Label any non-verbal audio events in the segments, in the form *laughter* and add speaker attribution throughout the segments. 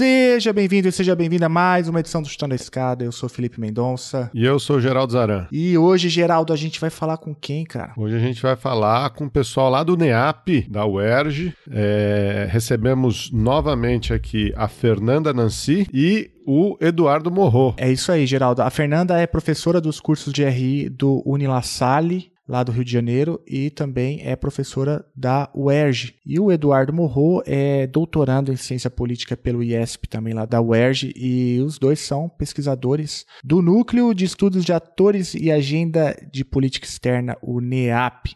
Speaker 1: Seja bem-vindo e seja bem-vinda a mais uma edição do Chutando a Escada. Eu sou Felipe Mendonça.
Speaker 2: E eu sou Geraldo Zaran.
Speaker 1: E hoje, Geraldo, a gente vai falar com quem, cara?
Speaker 2: Hoje a gente vai falar com o pessoal lá do NEAP, da UERJ. É, recebemos novamente aqui a Fernanda Nancy e o Eduardo Morro.
Speaker 1: É isso aí, Geraldo. A Fernanda é professora dos cursos de RI do Unilassalle lá do Rio de Janeiro, e também é professora da UERJ. E o Eduardo Morro é doutorando em ciência política pelo IESP, também lá da UERJ, e os dois são pesquisadores do Núcleo de Estudos de Atores e Agenda de Política Externa, o NEAP.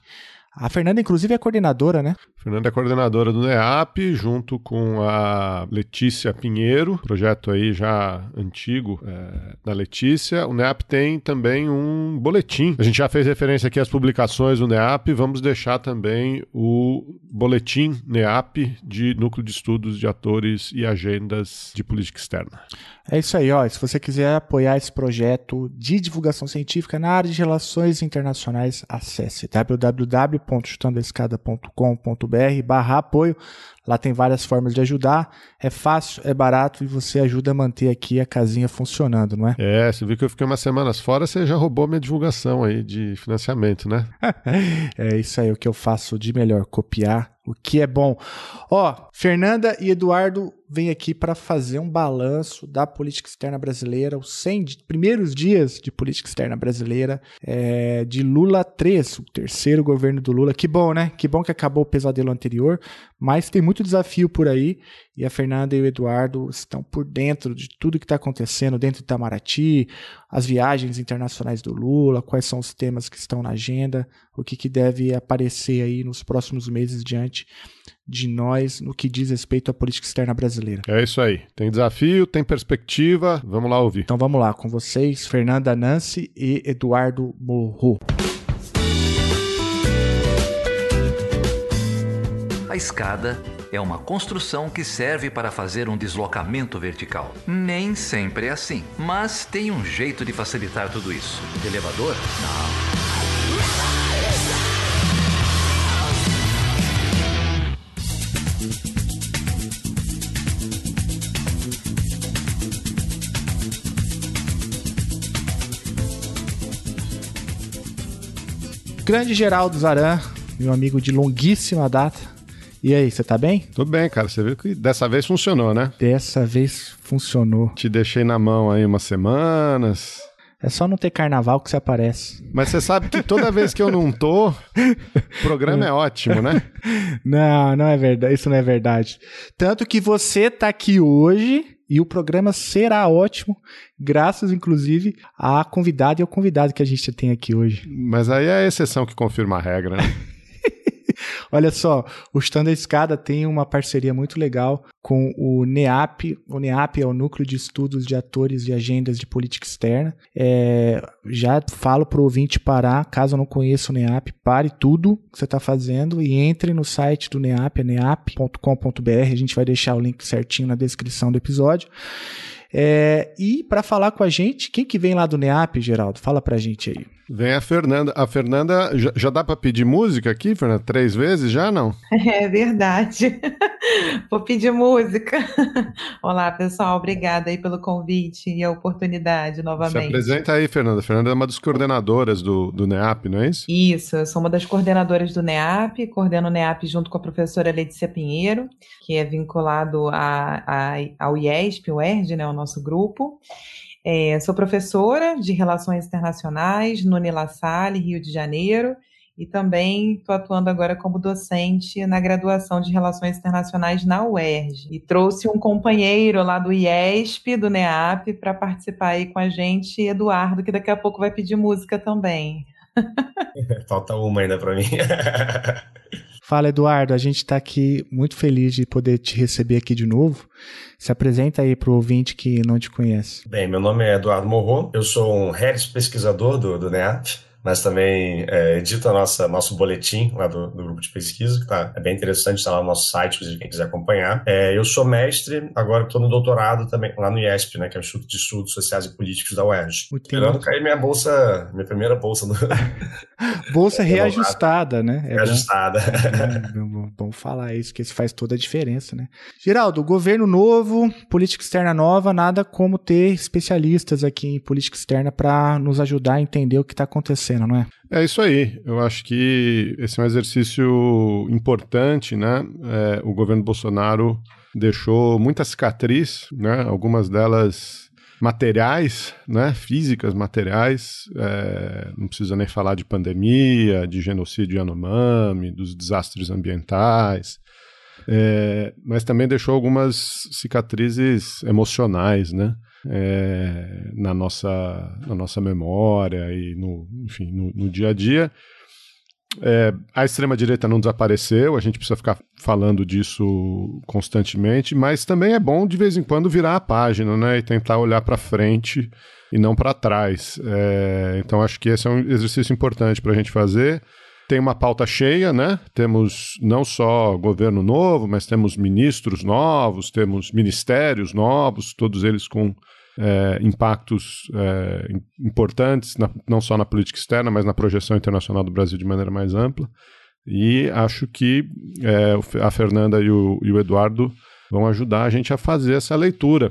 Speaker 1: A Fernanda, inclusive, é coordenadora, né?
Speaker 2: Fernanda é coordenadora do NEAP, junto com a Letícia Pinheiro, projeto aí já antigo é, da Letícia. O NEAP tem também um boletim. A gente já fez referência aqui às publicações do NEAP, vamos deixar também o boletim NEAP de Núcleo de Estudos de Atores e Agendas de Política Externa.
Speaker 1: É isso aí, ó. Se você quiser apoiar esse projeto de divulgação científica na área de relações internacionais, acesse www.chutandoescada.com.br barra apoio. Lá tem várias formas de ajudar. É fácil, é barato e você ajuda a manter aqui a casinha funcionando, não é?
Speaker 2: É, você viu que eu fiquei umas semanas fora, você já roubou minha divulgação aí de financiamento, né? *laughs*
Speaker 1: é isso aí, o que eu faço de melhor, copiar o que é bom. Ó, Fernanda e Eduardo vêm aqui para fazer um balanço da política externa brasileira, os 100 primeiros dias de política externa brasileira é, de Lula 3, o terceiro governo do Lula. Que bom, né? Que bom que acabou o pesadelo anterior, mas tem muito desafio por aí e a Fernanda e o Eduardo estão por dentro de tudo que está acontecendo dentro de Itamaraty, as viagens internacionais do Lula, quais são os temas que estão na agenda, o que, que deve aparecer aí nos próximos meses diante de nós no que diz respeito à política externa brasileira.
Speaker 2: É isso aí. Tem desafio, tem perspectiva. Vamos lá ouvir.
Speaker 1: Então vamos lá com vocês, Fernanda Nancy e Eduardo Morro.
Speaker 3: A escada é uma construção que serve para fazer um deslocamento vertical. Nem sempre é assim, mas tem um jeito de facilitar tudo isso. De elevador? Não.
Speaker 1: Grande Geraldo Zaran, meu amigo de longuíssima data. E aí, você tá bem?
Speaker 2: Tudo bem, cara. Você viu que dessa vez funcionou, né?
Speaker 1: Dessa vez funcionou.
Speaker 2: Te deixei na mão aí umas semanas.
Speaker 1: É só não ter carnaval que você aparece.
Speaker 2: Mas você sabe que toda vez que eu não tô, o programa é ótimo, né? *laughs*
Speaker 1: Não, não é verdade. Isso não é verdade. Tanto que você tá aqui hoje e o programa será ótimo, graças inclusive à convidada e ao convidado que a gente tem aqui hoje.
Speaker 2: Mas aí é a exceção que confirma a regra, né? *laughs*
Speaker 1: Olha só, o a Escada tem uma parceria muito legal com o NEAP. O NEAP é o Núcleo de Estudos de Atores e Agendas de Política Externa. É, já falo para o ouvinte parar, caso não conheça o NEAP, pare tudo que você está fazendo e entre no site do NEAP, é neap.com.br. A gente vai deixar o link certinho na descrição do episódio. É, e para falar com a gente, quem que vem lá do NEAP, Geraldo? Fala pra gente aí.
Speaker 2: Vem a Fernanda. A Fernanda, já, já dá para pedir música aqui, Fernanda? Três vezes já, não? *laughs*
Speaker 4: É verdade. *laughs* Vou pedir música. *laughs* Olá, pessoal. Obrigada aí pelo convite e a oportunidade novamente. Se
Speaker 2: apresenta aí, Fernanda. Fernanda é uma das coordenadoras do, do NEAP, não é isso?
Speaker 4: Isso, eu sou uma das coordenadoras do NEAP, coordeno o NEAP junto com a professora Letícia Pinheiro, que é vinculado a, a, ao IESP, o ERD, né, o nosso grupo. É, sou professora de Relações Internacionais no Nila Salle, Rio de Janeiro, e também estou atuando agora como docente na graduação de Relações Internacionais na UERJ. E trouxe um companheiro lá do IESP, do NEAP, para participar aí com a gente, Eduardo, que daqui a pouco vai pedir música também. *laughs*
Speaker 5: Falta uma ainda para mim. *laughs*
Speaker 1: Fala, Eduardo. A gente está aqui muito feliz de poder te receber aqui de novo. Se apresenta aí para o ouvinte que não te conhece.
Speaker 5: Bem, meu nome é Eduardo Morro. Eu sou um Harris pesquisador do, do. Mas também é, edito a nossa, nosso boletim lá do, do grupo de pesquisa, que tá, é bem interessante, está lá no nosso site, se quem quiser acompanhar. É, eu sou mestre, agora estou no doutorado também, lá no IESP, né, que é o Instituto de Estudos Sociais e Políticos da UERJ. Esperando cair minha bolsa, minha primeira bolsa. Do... *laughs*
Speaker 1: bolsa *laughs* reajustada, né?
Speaker 5: É reajustada.
Speaker 1: Bom, bom, falar isso, que isso faz toda a diferença, né? Geraldo, governo novo, política externa nova, nada como ter especialistas aqui em política externa para nos ajudar a entender o que está acontecendo, não é?
Speaker 2: É isso aí. Eu acho que esse é um exercício importante, né? É, o governo Bolsonaro deixou muita cicatriz, né? Algumas delas materiais, né, físicas, materiais, é, não precisa nem falar de pandemia, de genocídio Yanomami, dos desastres ambientais, é, mas também deixou algumas cicatrizes emocionais, né, é, na, nossa, na nossa memória e no, enfim, no, no dia a dia. É, a extrema-direita não desapareceu, a gente precisa ficar falando disso constantemente, mas também é bom de vez em quando virar a página né, e tentar olhar para frente e não para trás. É, então acho que esse é um exercício importante para a gente fazer. Tem uma pauta cheia, né? Temos não só governo novo, mas temos ministros novos, temos ministérios novos, todos eles com é, impactos é, importantes, na, não só na política externa, mas na projeção internacional do Brasil de maneira mais ampla. E acho que é, a Fernanda e o, e o Eduardo vão ajudar a gente a fazer essa leitura.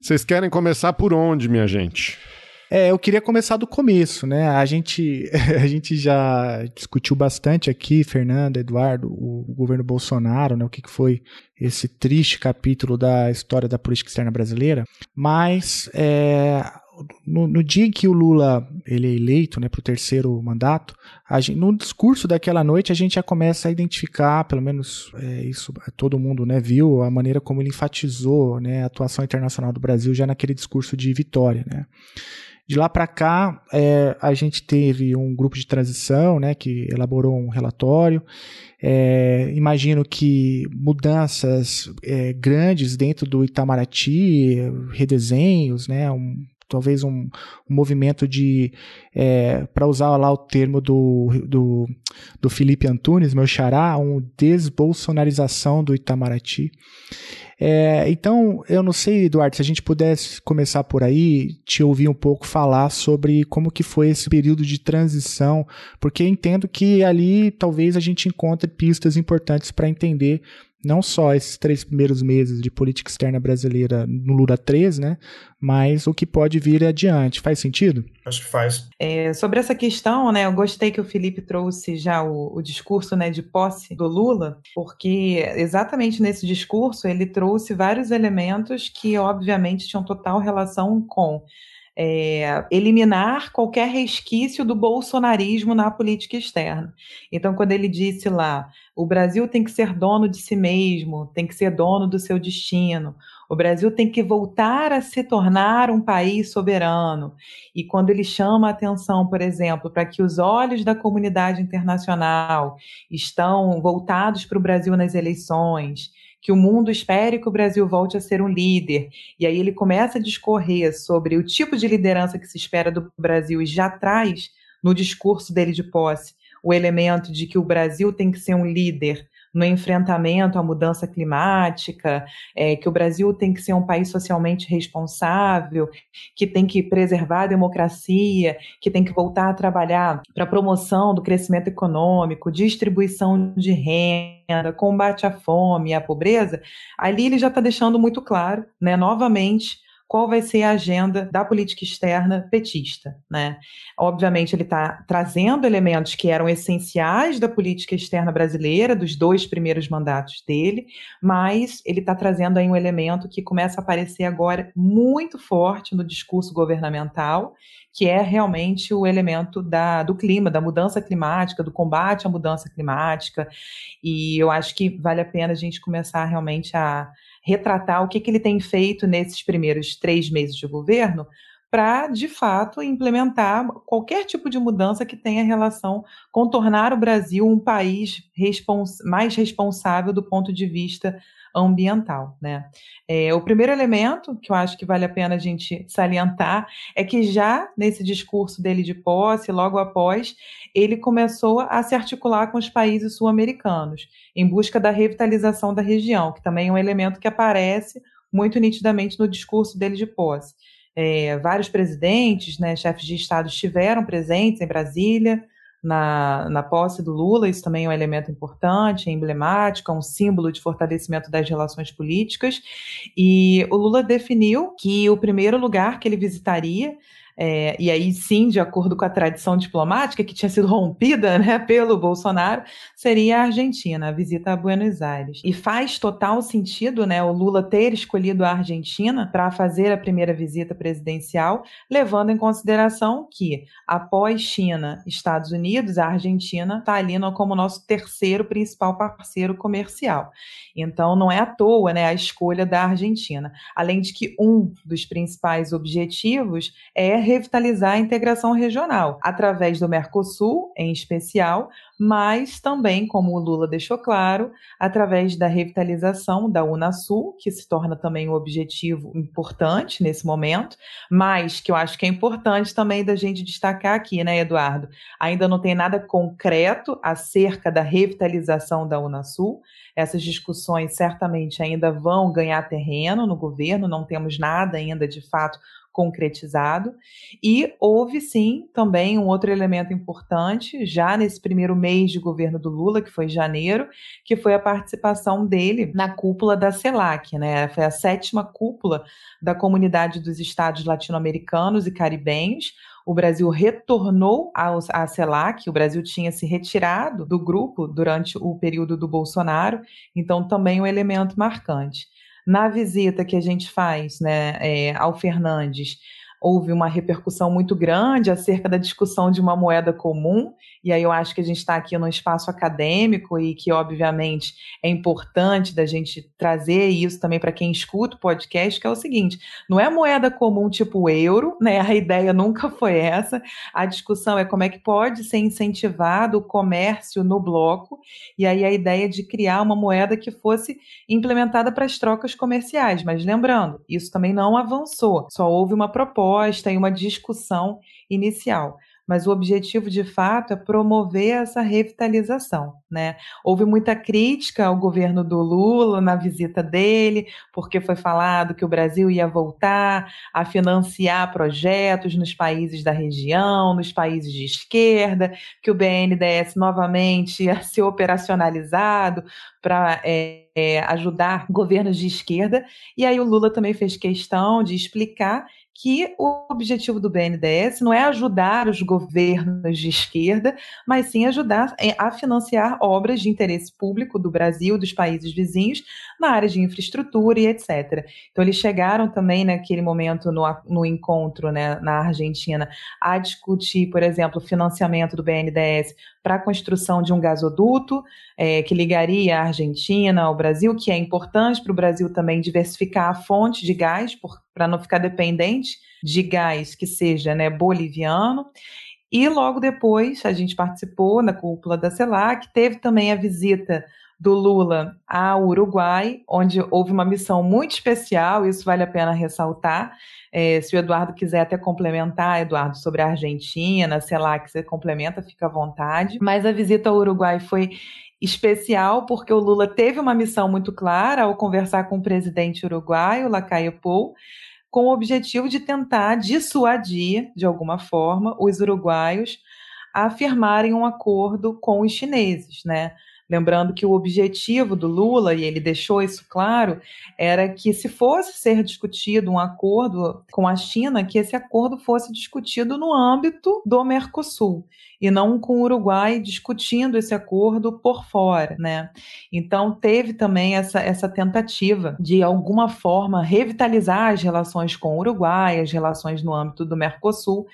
Speaker 2: Vocês querem começar por onde, minha gente?
Speaker 1: É, eu queria começar do começo, né? A gente, *laughs* a gente já discutiu bastante aqui, Fernando, Eduardo, o, o governo Bolsonaro, né? O que, que foi esse triste capítulo da história da política externa brasileira. Mas é, no, no, dia em que o Lula ele é eleito né, para o terceiro mandato, gente, no discurso daquela noite a gente já começa a identificar, pelo menos é, isso todo mundo né, viu, a maneira como ele enfatizou né, a atuação internacional do Brasil já naquele discurso de vitória. Né. De lá para cá, é, a gente teve um grupo de transição né, que elaborou um relatório. É, imagino que mudanças é, grandes dentro do Itamaraty, redesenhos, né, um, talvez um, um, movimento de, é, para usar lá o termo do, do, do Felipe Antunes, meu xará, uma desbolsonarização do Itamaraty. É, então, eu não sei, Eduardo, se a gente pudesse começar por aí, te ouvir um pouco falar sobre como que foi esse período de transição, porque entendo que ali talvez a gente encontre pistas importantes para entender não só esses três primeiros meses de política externa brasileira no Lula 3, né, mas o que pode vir adiante. Faz sentido?
Speaker 5: Acho que faz.
Speaker 4: É, sobre essa questão, né, eu gostei que o Felipe trouxe já o, o discurso né, de posse do Lula, porque exatamente nesse discurso ele trouxe vários elementos que, obviamente, tinham total relação com é, eliminar qualquer resquício do bolsonarismo na política externa. Então, quando ele disse lá, o Brasil tem que ser dono de si mesmo, tem que ser dono do seu destino, o Brasil tem que voltar a se tornar um país soberano. E quando ele chama a atenção, por exemplo, para que os olhos da comunidade internacional estão voltados para o Brasil nas eleições, que o mundo espere que o Brasil volte a ser um líder. E aí ele começa a discorrer sobre o tipo de liderança que se espera do Brasil e já traz no discurso dele de posse o elemento de que o Brasil tem que ser um líder no enfrentamento à mudança climática, é, que o Brasil tem que ser um país socialmente responsável, que tem que preservar a democracia, que tem que voltar a trabalhar para a promoção do crescimento econômico, distribuição de renda, combate à fome e à pobreza, ali ele já está deixando muito claro, né, novamente, qual vai ser a agenda da política externa petista. Né? Obviamente, ele está trazendo elementos que eram essenciais da política externa brasileira, dos dois primeiros mandatos dele, mas ele está trazendo aí um elemento que começa a aparecer agora muito forte no discurso governamental, que é realmente o elemento da, do clima, da mudança climática, do combate à mudança climática. E eu acho que vale a pena a gente começar realmente a retratar o que, que ele tem feito nesses primeiros três meses de governo, para, de fato, implementar qualquer tipo de mudança que tenha relação com tornar o Brasil um país respons mais responsável do ponto de vista ambiental. Né? É, o primeiro elemento que eu acho que vale a pena a gente salientar é que já nesse discurso dele de posse, logo após, ele começou a se articular com os países sul-americanos em busca da revitalização da região, que também é um elemento que aparece muito nitidamente no discurso dele de posse. É, vários presidentes, né, chefes de Estado estiveram presentes em Brasília, na, na posse do Lula, isso também é um elemento importante, é emblemático, é um símbolo de fortalecimento das relações políticas. E o Lula definiu que o primeiro lugar que ele visitaria é, e aí sim, de acordo com a tradição diplomática que tinha sido rompida né, pelo Bolsonaro, seria a Argentina, a visita a Buenos Aires. E faz total sentido né, o Lula ter escolhido a Argentina para fazer a primeira visita presidencial, levando em consideração que, após China Estados Unidos, a Argentina está ali como nosso terceiro principal parceiro comercial. Então, não é à toa né, a escolha da Argentina. Além de que um dos principais objetivos é revitalizar a integração regional, através do Mercosul, em especial, mas também, como o Lula deixou claro, através da revitalização da Unasul, que se torna também um objetivo importante nesse momento, mas que eu acho que é importante também da gente destacar aqui, né, Eduardo? Ainda não tem nada concreto acerca da revitalização da Unasul. Essas discussões certamente ainda vão ganhar terreno no governo, não temos nada ainda de fato concretizado. E houve sim também um outro elemento importante, já nesse primeiro mês de governo do Lula, que foi janeiro, que foi a participação dele na cúpula da CELAC, né? Foi a sétima cúpula da comunidade dos estados latino-americanos e caribenhos. O Brasil retornou à CELAC, o Brasil tinha se retirado do grupo durante o período do Bolsonaro, então também um elemento marcante. Na visita que a gente faz né, é, ao Fernandes, houve uma repercussão muito grande acerca da discussão de uma moeda comum, e aí eu acho que a gente está aqui num espaço acadêmico e que, obviamente, é importante da gente trazer isso também para quem escuta o podcast, que é o seguinte: não é moeda comum tipo euro, né? A ideia nunca foi essa. A discussão é como é que pode ser incentivado o comércio no bloco, e aí a ideia de criar uma moeda que fosse implementada para as trocas comerciais. Mas lembrando, isso também não avançou, só houve uma proposta proposta e uma discussão inicial mas o objetivo de fato é promover essa revitalização. Né? Houve muita crítica ao governo do Lula na visita dele, porque foi falado que o Brasil ia voltar a financiar projetos nos países da região, nos países de esquerda, que o BNDES novamente ia ser operacionalizado para é, é, ajudar governos de esquerda. E aí o Lula também fez questão de explicar que o objetivo do BNDES não é ajudar os governos de esquerda, mas sim ajudar a financiar obras de interesse público do Brasil, dos países vizinhos, na área de infraestrutura e etc. Então, eles chegaram também naquele momento no, no encontro né, na Argentina a discutir, por exemplo, o financiamento do BNDES para a construção de um gasoduto é, que ligaria a Argentina ao Brasil, que é importante para o Brasil também diversificar a fonte de gás, para não ficar dependente de gás que seja né, boliviano. E logo depois a gente participou na cúpula da CELAC, teve também a visita do Lula ao Uruguai, onde houve uma missão muito especial, isso vale a pena ressaltar. É, se o Eduardo quiser até complementar, Eduardo, sobre a Argentina, sei lá, que você complementa, fica à vontade. Mas a visita ao Uruguai foi especial porque o Lula teve uma missão muito clara ao conversar com o presidente uruguaio, Lacaio Pou, com o objetivo de tentar dissuadir, de alguma forma, os uruguaios a firmarem um acordo com os chineses, né? Lembrando que o objetivo do Lula, e ele deixou isso claro, era que se fosse ser discutido um acordo com a China, que esse acordo fosse discutido no âmbito do Mercosul e não com o Uruguai discutindo esse acordo por fora, né? Então teve também essa, essa tentativa de alguma forma revitalizar as relações com o Uruguai, as relações no âmbito do Mercosul,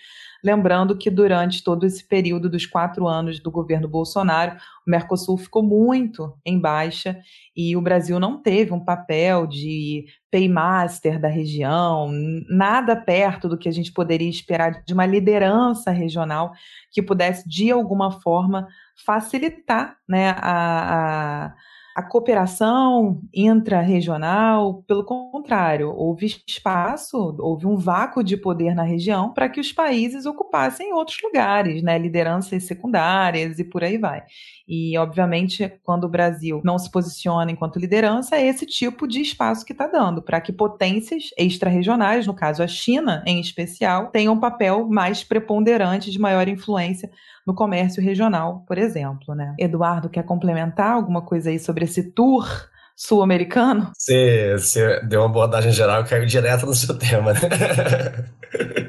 Speaker 4: Lembrando que durante todo esse período dos quatro anos do governo Bolsonaro, o Mercosul ficou muito em baixa e o Brasil não teve um papel de paymaster da região, nada perto do que a gente poderia esperar de uma liderança regional que pudesse, de alguma forma, facilitar né, a, a a cooperação intra-regional, pelo contrário, houve espaço, houve um vácuo de poder na região para que os países ocupassem outros lugares, né, lideranças secundárias e por aí vai. E, obviamente, quando o Brasil não se posiciona enquanto liderança, é esse tipo de espaço que está dando, para que potências extra-regionais, no caso a China em especial, tenham um papel mais preponderante, de maior influência no comércio regional, por exemplo. Né? Eduardo, quer complementar alguma coisa aí sobre esse tour sul-americano?
Speaker 5: Você, deu uma abordagem geral e caiu direto no seu tema, né? *laughs*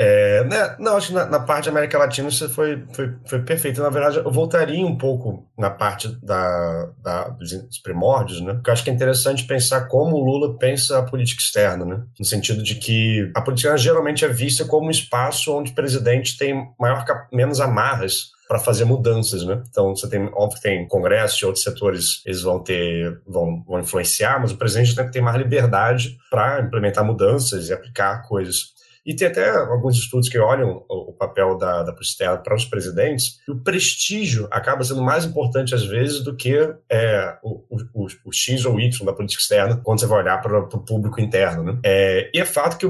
Speaker 5: É, né, não, acho que na, na, parte da América Latina isso foi, foi, foi perfeito. Na verdade, eu voltaria um pouco na parte da, da, dos primórdios, né? Porque eu acho que é interessante pensar como o Lula pensa a política externa, né? No sentido de que a política geralmente é vista como um espaço onde o presidente tem maior, menos amarras para fazer mudanças, né? Então você tem, óbvio que tem congresso e outros setores, eles vão ter, vão, vão influenciar, mas o presidente tem que ter mais liberdade para implementar mudanças e aplicar coisas. E tem até alguns estudos que olham o, papel da, da polícia para os presidentes, e o prestígio acaba sendo mais importante, às vezes, do que é, o, o, o, X ou Y da política externa, quando você vai olhar para o público interno. Né? É, e é fato que,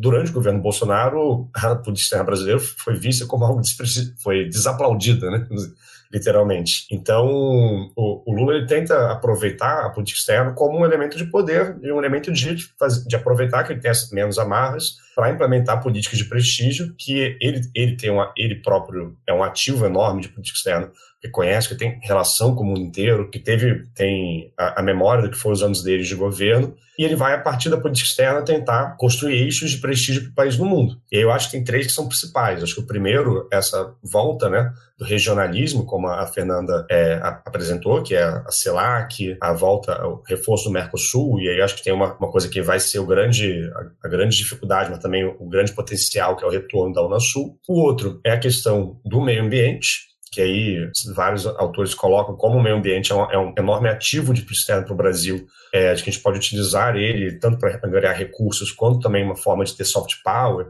Speaker 5: durante o governo Bolsonaro, a política externa brasileira foi vista como algo foi desaplaudida, né? literalmente. Então, o, o, Lula ele tenta aproveitar a política externa como um elemento de poder um elemento de, de aproveitar que ele tem menos amarras para implementar políticas de prestígio que ele, ele tem uma, ele próprio é um ativo enorme de política externa reconhece que tem relação com o mundo inteiro, que teve tem a, a, memória do que foram os anos deles de governo, e ele vai, a partir da política externa, tentar construir eixos de prestígio para o país no mundo. E eu acho que tem três que são principais. Acho que o primeiro, essa volta né, do regionalismo, como a Fernanda é, apresentou, que é a CELAC, a volta, o reforço do Mercosul, e aí acho que tem uma, uma coisa que vai ser o grande, a, a grande dificuldade, mas também o grande potencial, que é o retorno da Unasul. O outro é a questão do meio ambiente, que aí vários autores colocam como o meio ambiente é um, é um enorme ativo de externo para o Brasil, é, que a gente pode utilizar ele tanto para ganhar recursos quanto também uma forma de ter soft power,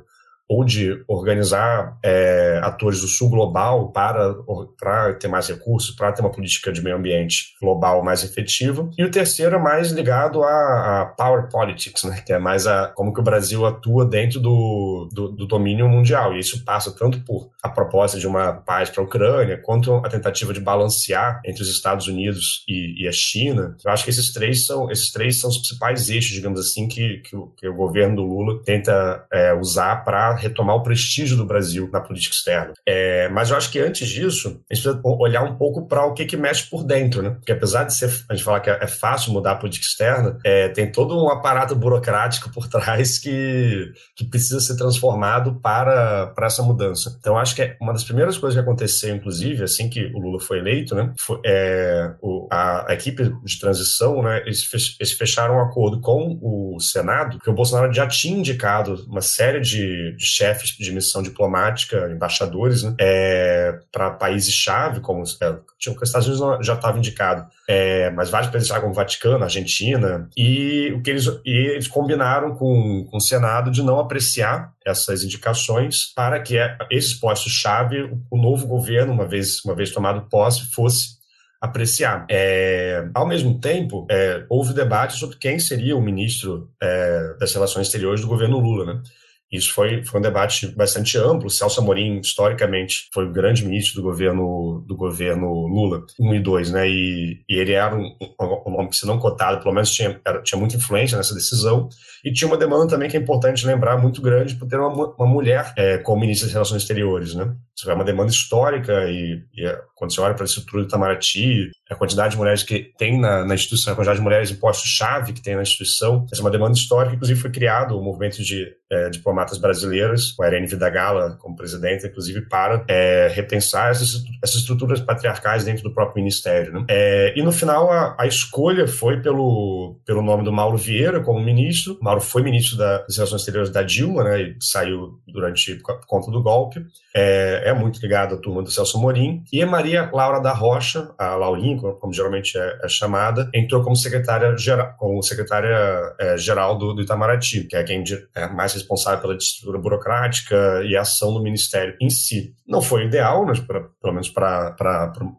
Speaker 5: ou de organizar é, atores do sul global para, para ter mais recursos, para ter uma política de meio ambiente global mais efetiva. E o terceiro é mais ligado a power politics, né, que é mais a, como que o Brasil atua dentro do, do, do domínio mundial. E isso passa tanto por a proposta de uma paz para a Ucrânia, quanto a tentativa de balancear entre os Estados Unidos e, e, a China. Eu acho que esses três são, esses três são os principais eixos, digamos assim, que, que, o, que o governo do Lula tenta é, usar para retomar o prestígio do Brasil na política externa. É, mas eu acho que antes disso, a gente precisa olhar um pouco para o que, que mexe por dentro, né? Porque apesar de ser, a gente falar que é, é fácil mudar a política externa, é, tem todo um aparato burocrático por *laughs* trás que, que precisa ser transformado para, para essa mudança. Então, acho que é uma das primeiras coisas que aconteceu, inclusive, assim que o Lula foi eleito, né? Foi, é, o, a, a, equipe de transição, né? Eles, fech, eles fecharam um acordo com o Senado, que o Bolsonaro já tinha indicado uma série de, de chefes de missão diplomática, embaixadores, né, é, para países-chave, como é, tinha, os Estados Unidos já estava indicado, é, mas vários países como o Vaticano, Argentina, e o que eles, eles combinaram com, com o Senado de não apreciar essas indicações para que esses postos-chave, o novo governo, uma vez, uma vez tomado posse, fosse apreciar. É, ao mesmo tempo, é, houve debate sobre quem seria o ministro é, das Relações Exteriores do governo Lula, né? Isso foi, foi um debate bastante amplo. Celso Amorim, historicamente, foi o grande ministro do governo do governo Lula, 1 e 2, né? E, e ele era um, um, nome que, se não cotado, pelo menos tinha, era, tinha muita influência nessa decisão. E tinha uma demanda também que é importante lembrar, muito grande, por ter uma, uma mulher é, como ministra das Relações Exteriores, né? É uma demanda histórica e, e é, quando você olha para a estrutura do Itamaraty, a quantidade de mulheres que tem na, na instituição, a quantidade de mulheres em postos-chave que tem na instituição, essa é uma demanda histórica, inclusive foi criado o movimento de é, diplomatas brasileiras, com a Irene Vidagala como presidente, inclusive para é, repensar essas, essas, estruturas patriarcais dentro do próprio ministério. Né? É, e no final a, a, escolha foi pelo, pelo nome do Mauro Vieira como ministro. Mauro foi ministro das Relações Exteriores da Dilma, né, e saiu durante por conta do golpe. É, é, muito ligado à turma do Celso Morim. E a Maria Laura da Rocha, a Laurinha, como geralmente é, é chamada, entrou como secretária geral, como secretária é, geral do, do, Itamaraty, que é quem é mais responsável pela estrutura burocrática e ação do ministério em si. Não foi ideal, mas pra, pelo menos para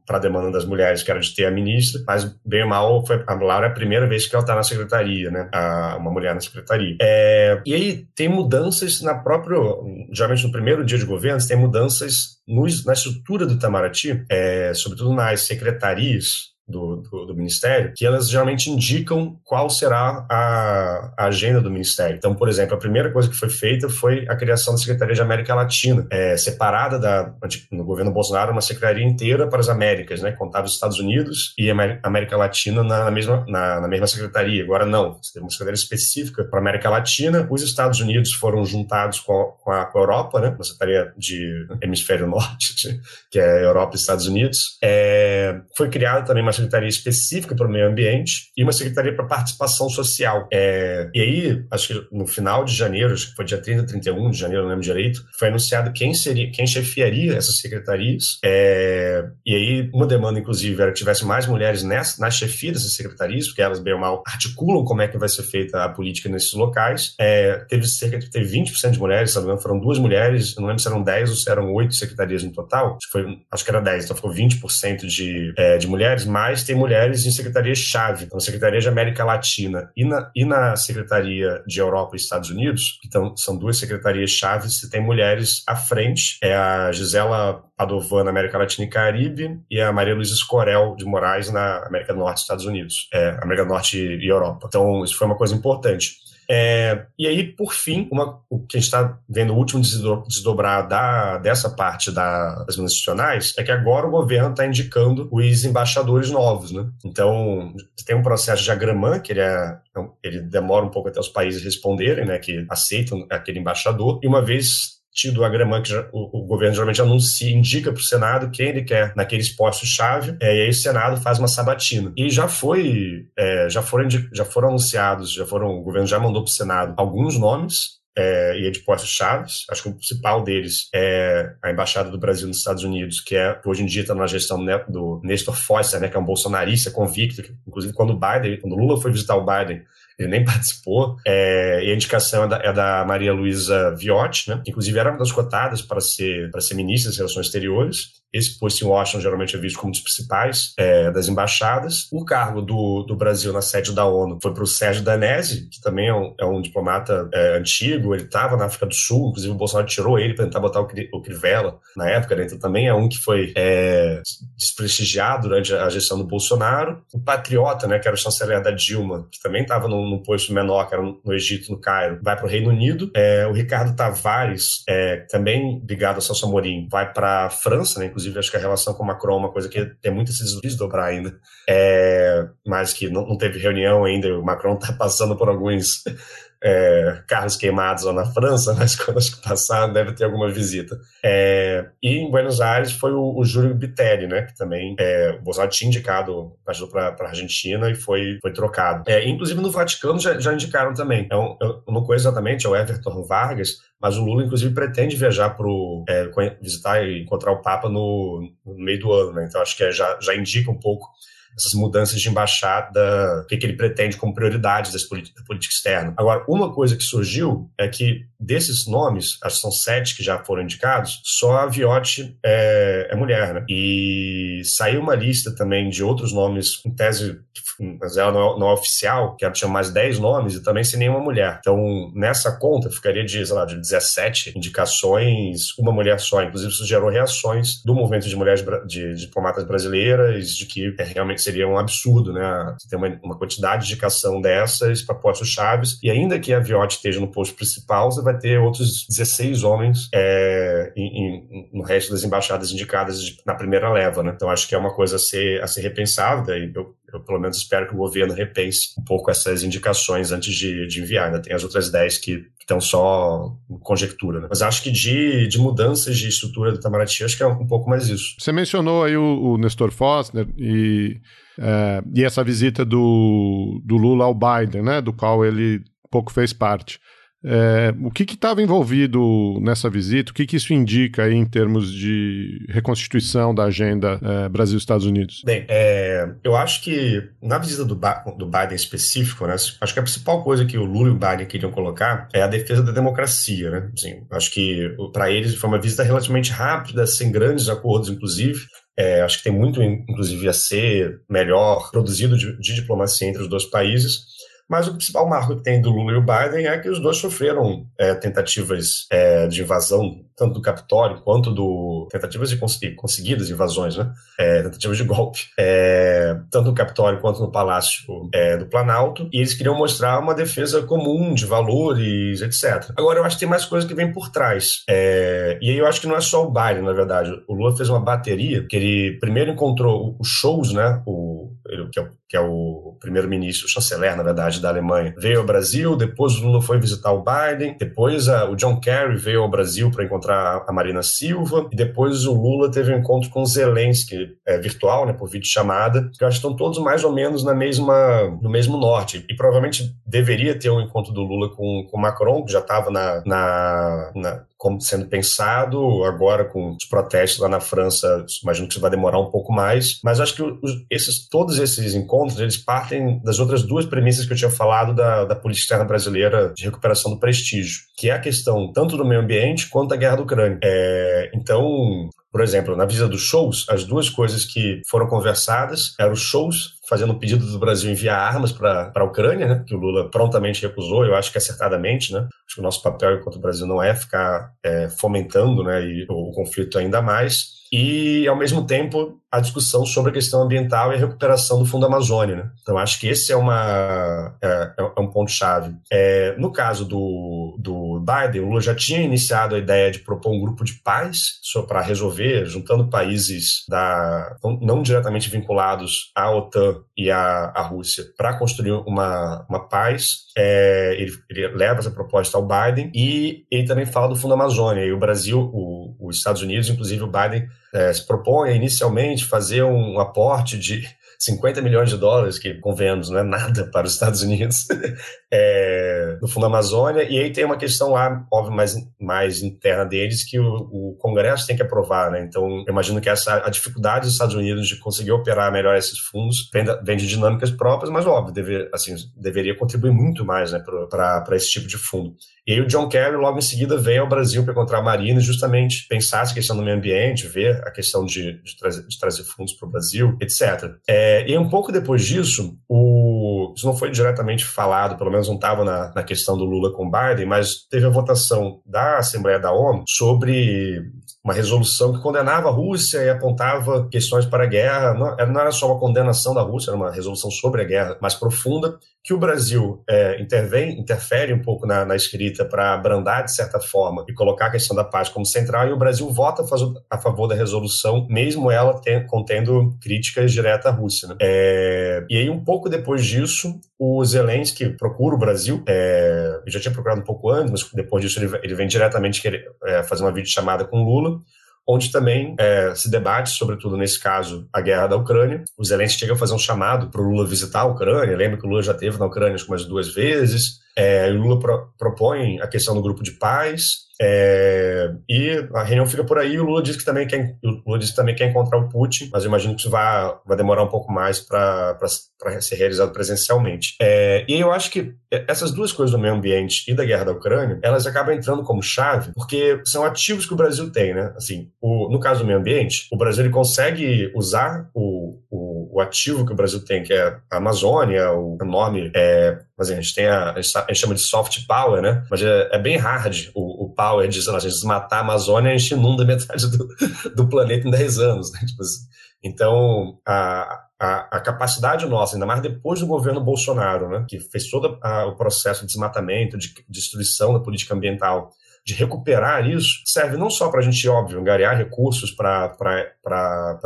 Speaker 5: a demanda das mulheres, que era de ter a ministra, mas bem ou mal, foi, a Laura é a primeira vez que ela está na secretaria, né? A, uma mulher na secretaria. É, e aí tem mudanças na própria, geralmente no primeiro dia de governo, tem mudanças nos, na estrutura do Itamaraty, é, sobretudo nas secretarias, do, do, do, Ministério, que elas geralmente indicam qual será a, a, agenda do Ministério. Então, por exemplo, a primeira coisa que foi feita foi a criação da Secretaria de América Latina, é, separada da, no governo Bolsonaro, uma secretaria inteira para as Américas, né, contava os Estados Unidos e América Latina na, na mesma, na, na, mesma secretaria. Agora, não, você tem uma secretaria específica para a América Latina, os Estados Unidos foram juntados com a, com a, com a Europa, né, uma secretaria de Hemisfério Norte, *laughs* que é Europa e Estados Unidos. É, foi criada também uma secretaria específica para o meio ambiente e uma secretaria para participação social. É, e aí, acho que no final de janeiro, acho que foi dia 30, 31 de janeiro, não lembro direito, foi anunciado quem seria, quem chefiaria essas secretarias. É, e aí, uma demanda, inclusive, era que tivesse mais mulheres nessa, na chefia dessas secretarias, porque elas, bem ou mal, articulam como é que vai ser feita a política nesses locais. É, teve cerca de teve 20% de mulheres, sabe? foram duas mulheres, não lembro se eram 10 ou se eram 8 secretarias no total, acho que, foi, acho que era 10, então ficou 20% de, é, de mulheres, mas tem mulheres em secretarias-chave, então, Secretaria de América Latina e na, e na Secretaria de Europa e Estados Unidos, então são duas secretarias-chave, você tem mulheres à frente, é a Gisela Padovan na América Latina e Caribe e a Maria Luísa Escorel de Moraes na América do Norte e Estados Unidos, é, América do Norte e Europa. Então, isso foi uma coisa importante. É, e aí, por fim, uma, o que a gente está vendo o último desdobrar da, dessa parte da, das institucionais é que agora o governo está indicando os embaixadores novos. Né? Então, tem um processo de agramã, que ele, é, ele demora um pouco até os países responderem, né, que aceitam aquele embaixador, e uma vez tido a Gremã, que o, o, governo geralmente anuncia, indica para o Senado quem ele quer naqueles postos-chave, é, e aí o Senado faz uma sabatina. E já foi, é, já, foram, já foram anunciados, já foram, o governo já mandou para o Senado alguns nomes, é, e é de postos chaves. Acho que o principal deles é a Embaixada do Brasil nos Estados Unidos, que é hoje em dia está na gestão do Nestor Foster, né, que é um bolsonarista convicto, que, inclusive quando Biden, quando Lula foi visitar o Biden, ele nem *laughs* participou. É, e a indicação é da, é da Maria Luísa Viotti, né? que inclusive era uma das cotadas para ser, para ser ministra das Relações Exteriores. Esse posto em Washington geralmente é visto como um dos principais é, das embaixadas. O cargo do, do Brasil na sede da ONU foi para o Sérgio Danese, que também é um, é um diplomata é, antigo. Ele estava na África do Sul, inclusive o Bolsonaro tirou ele para tentar botar o, o Crivella na época. Né? Então também é um que foi é, desprestigiado durante a gestão do Bolsonaro. O Patriota, né, que era o chanceler da Dilma, que também estava num, num posto menor, que era no Egito, no Cairo, vai para o Reino Unido. É, o Ricardo Tavares, é, também ligado ao Celso Amorim, vai para a França, né? Inclusive, acho que a relação com o Macron é uma coisa que tem muito a se desdobrar ainda, é, mas que não, não, teve reunião ainda. O Macron está *laughs* passando por alguns é, carros queimados lá na França, *laughs* mas quando acho que passar deve ter alguma visita. É, e em Buenos Aires foi o, o Júlio Bitelli, né, que também é, o Bolsonaro tinha indicado para a Argentina e foi, foi trocado. É, inclusive no Vaticano já, já indicaram também. Eu, eu não conheço exatamente, é o Everton Vargas, mas o Lula, inclusive, pretende viajar para é, visitar e encontrar o Papa no, no meio do ano, né? Então acho que é, já, já indica um pouco essas mudanças de embaixada, o que, que ele pretende como prioridades da política externa. Agora, uma coisa que surgiu é que desses nomes, acho que são sete que já foram indicados, só a Viotti é, é mulher, né? E saiu uma lista também de outros nomes, em tese, mas ela não é, não é oficial, que tinha mais dez nomes e também sem nenhuma mulher. Então, nessa conta, ficaria de, sei lá, de 17 indicações, uma mulher só. Inclusive, isso gerou reações do movimento de mulheres de, de diplomatas brasileiras, de que é, realmente realmente seria um absurdo, né? Você tem uma, uma quantidade de indicação dessas para postos chaves, e ainda que a Viotti esteja no posto principal, você vai ter outros 16 homens é, em, em, no resto das embaixadas indicadas na primeira leva, né? Então acho que é uma coisa a ser, a ser repensada, e eu, eu pelo menos espero que o governo repense um pouco essas indicações antes de, de enviar. Ainda tem as outras 10 que estão só conjectura, né? Mas acho que de, de mudanças de estrutura do Itamaraty, acho que é um pouco mais isso.
Speaker 2: Você mencionou aí o, o Nestor Foster e, é, e essa visita do, do Lula ao Biden, né? Do qual ele pouco fez parte. É, o que estava envolvido nessa visita? O que, que isso indica em termos de reconstituição da agenda é, Brasil-Estados Unidos?
Speaker 5: Bem, é, eu acho que na visita do, do Biden específico, né, acho que a principal coisa que o Lula e o Biden queriam colocar é a defesa da democracia. Né? Assim, acho que para eles foi uma visita relativamente rápida, sem grandes acordos, inclusive. É, acho que tem muito, inclusive, a ser melhor produzido de, de diplomacia entre os dois países. Mas o principal marco que tem do Lula e o Biden é que os dois sofreram é, tentativas é, de invasão, tanto do Capitólio quanto do. tentativas de conseguir, conseguidas invasões, né? É, tentativas de golpe, é, tanto no Capitólio quanto no Palácio é, do Planalto. E eles queriam mostrar uma defesa comum de valores, etc. Agora, eu acho que tem mais coisas que vêm por trás. É, e aí eu acho que não é só o Biden, na verdade. O Lula fez uma bateria que ele primeiro encontrou os shows, né? O, ele, que é o que é o primeiro-ministro, chanceler, na verdade, da Alemanha, veio ao Brasil, depois o Lula foi visitar o Biden, depois a, o John Kerry veio ao Brasil para encontrar a Marina Silva, e depois o Lula teve um encontro com Zelensky, é, virtual, né, por videochamada, que eu acho que estão todos mais ou menos na mesma, no mesmo norte, e provavelmente deveria ter um encontro do Lula com o Macron, que já estava na, na, na como sendo pensado, agora com os protestos lá na França, imagino que isso vai demorar um pouco mais, mas acho que os, esses, todos esses encontros, eles partem das outras duas premissas que eu tinha falado da, da política externa brasileira de recuperação do prestígio, que é a questão tanto do meio ambiente quanto da guerra da Ucrânia. É, então, por exemplo, na visita dos shows, as duas coisas que foram conversadas eram os shows fazendo o pedido do Brasil enviar armas para a Ucrânia, né, que o Lula prontamente recusou, eu acho que acertadamente. Né? Acho que o nosso papel enquanto Brasil não é ficar é, fomentando né, e, o conflito ainda mais e, ao mesmo tempo, a discussão sobre a questão ambiental e a recuperação do Fundo Amazônia. Né? Então, acho que esse é, uma, é, é um ponto-chave. É, no caso do, do Biden, o Lula já tinha iniciado a ideia de propor um grupo de paz para resolver, juntando países da, não, não, diretamente vinculados à OTAN e à, à Rússia, para construir uma, uma paz. É, ele, ele, leva essa proposta ao Biden e ele também fala do Fundo Amazônia. E o Brasil, o, os Estados Unidos, inclusive o Biden, é, se propõe inicialmente fazer um aporte de 50 milhões de dólares, que, convenhamos, não é nada para os Estados Unidos, *laughs* é, no Fundo Amazônia. E aí tem uma questão lá, óbvio, mais, mais interna deles, que o, o Congresso tem que aprovar. Né? Então, eu imagino que essa, a dificuldade dos Estados Unidos de conseguir operar melhor esses fundos vem, vem de dinâmicas próprias, mas, óbvio, deve, assim, deveria contribuir muito mais né, para esse tipo de fundo. E aí o John Kerry, logo em seguida, veio ao Brasil para encontrar a Marina e justamente pensar essa questão do meio ambiente, ver a questão de, de, trazer, de trazer, fundos para o Brasil, etc. É, e um pouco depois disso, o, isso não foi diretamente falado, pelo menos não estava na, na questão do Lula com Biden, mas teve a votação da Assembleia da ONU sobre uma resolução que condenava a Rússia e apontava questões para a guerra. Não, não era só uma condenação da Rússia, era uma resolução sobre a guerra mais profunda, que o Brasil é, intervém, interfere um pouco na, na escrita para abrandar de certa forma e colocar a questão da paz como central, e o Brasil vota a favor da resolução, mesmo ela ten, contendo críticas diretas à Rússia. Né? É, e aí, um pouco depois disso, o Zelensky procura o Brasil, é, eu já tinha procurado um pouco antes, mas depois disso ele, ele vem diretamente querer, é, fazer uma videochamada com Lula, onde também é, se debate, sobretudo nesse caso, a guerra da Ucrânia. O Zelensky chega a fazer um chamado para o Lula visitar a Ucrânia. Lembra que o Lula já teve na Ucrânia umas duas vezes. É, o Lula pro, propõe a questão do grupo de paz. É, e a reunião fica por aí. O Lula diz que também quer, o Lula diz que também quer encontrar o Putin, mas eu imagino que isso vai, vai demorar um pouco mais para ser realizado presencialmente. É, e eu acho que essas duas coisas do meio ambiente e da guerra da Ucrânia, elas acabam entrando como chave, porque são ativos que o Brasil tem, né? Assim, o, no caso do meio ambiente, o Brasil ele consegue usar o, o, o ativo que o Brasil tem, que é a Amazônia, o enorme é, mas a gente tem a, a gente chama de soft power, né? Mas é, é bem hard o, o power de, sei lá, a gente desmatar a Amazônia, a gente inunda metade do, *laughs* do planeta em 10 anos, né? Tipo assim, Então, a, a, a, capacidade nossa, ainda mais depois do governo Bolsonaro, né, que fez todo a, o processo de desmatamento, de destruição da política ambiental, de recuperar isso, serve não só para a gente, óbvio, angariar recursos para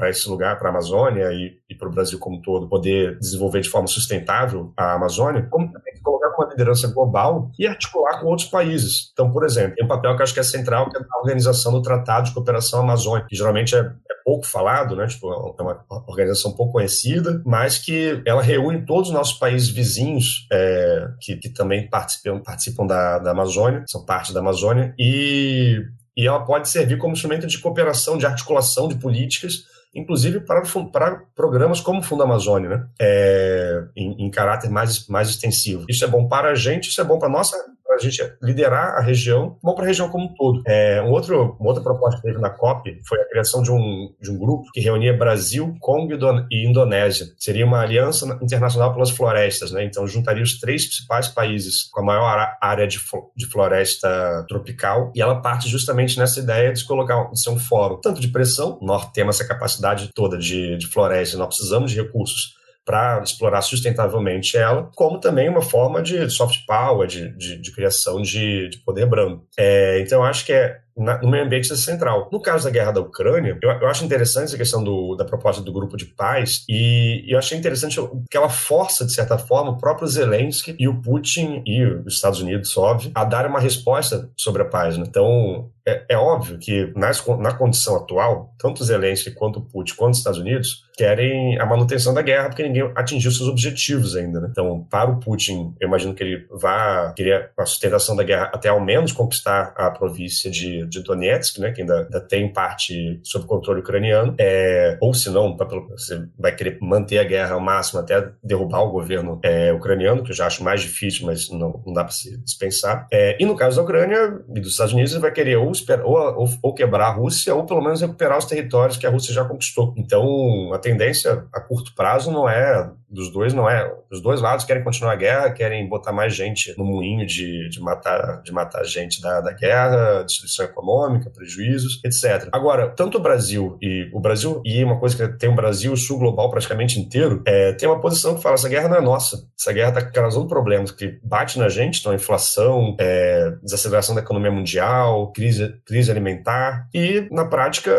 Speaker 5: esse lugar, para a Amazônia e, e para o Brasil como um todo, poder desenvolver de forma sustentável a Amazônia, como também colocar com uma liderança global e articular com outros países. Então, por exemplo, tem um papel que acho que é central, que é a organização do Tratado de Cooperação Amazônica, que geralmente é, é pouco falado, né? Tipo, é uma organização pouco conhecida, mas que ela reúne todos os nossos países vizinhos é, que, que, também participam, participam da, da Amazônia, são parte da Amazônia, e, e ela pode servir como instrumento de cooperação, de articulação de políticas inclusive para, para programas como o Fundo Amazônia, né? É, em, em, caráter mais, mais extensivo. Isso é bom para a gente, isso é bom para a nossa para a gente liderar a região, bom para a região como um todo. É, um outro, uma outra proposta que teve na COP foi a criação de um, de um grupo que reunia Brasil, Congo e Indonésia. Seria uma aliança internacional pelas florestas, né? Então juntaria os três principais países com a maior área de, de floresta tropical e ela parte justamente nessa ideia de colocar de ser um fórum tanto de pressão, nós temos essa capacidade toda de, de floresta, nós precisamos de recursos para explorar sustentavelmente ela, como também uma forma de soft power, de, de, de criação de, de, poder brando. É, então, acho que é na, no meio ambiente central. No caso da guerra da Ucrânia, eu, eu acho interessante essa questão do, da proposta do grupo de paz e, eu achei interessante que ela força, de certa forma, o próprio Zelensky e o Putin e os Estados Unidos, óbvio, a dar uma resposta sobre a paz. Né? Então, é, é, óbvio que nas, na condição atual, tanto Zelensky quanto Putin quanto os Estados Unidos querem a manutenção da guerra porque ninguém atingiu seus objetivos ainda. Né? Então, para o Putin, eu imagino que ele vá querer a sustentação da guerra até ao menos conquistar a província de de, Donetsk, né, que ainda, ainda tem parte sob controle ucraniano, é, ou se não, você vai querer manter a guerra ao máximo até derrubar o governo é, ucraniano, que eu já acho mais difícil, mas não, não dá para se dispensar. É, e no caso da Ucrânia e dos Estados Unidos, ele vai querer ou, esperar, ou, ou, ou, quebrar a Rússia, ou pelo menos recuperar os territórios que a Rússia já conquistou. Então, a tendência a curto prazo não é dos dois não é. Os dois lados querem continuar a guerra, querem botar mais gente no moinho de, de, matar, de matar gente da, da guerra, destruição econômica, prejuízos, etc. Agora, tanto o Brasil e o Brasil, e uma coisa que tem o Brasil, o sul global praticamente inteiro, é, tem uma posição que fala: essa guerra não é nossa. Essa guerra está causando problemas que bate na gente, então inflação, é, desaceleração da economia mundial, crise, crise alimentar. E, na prática,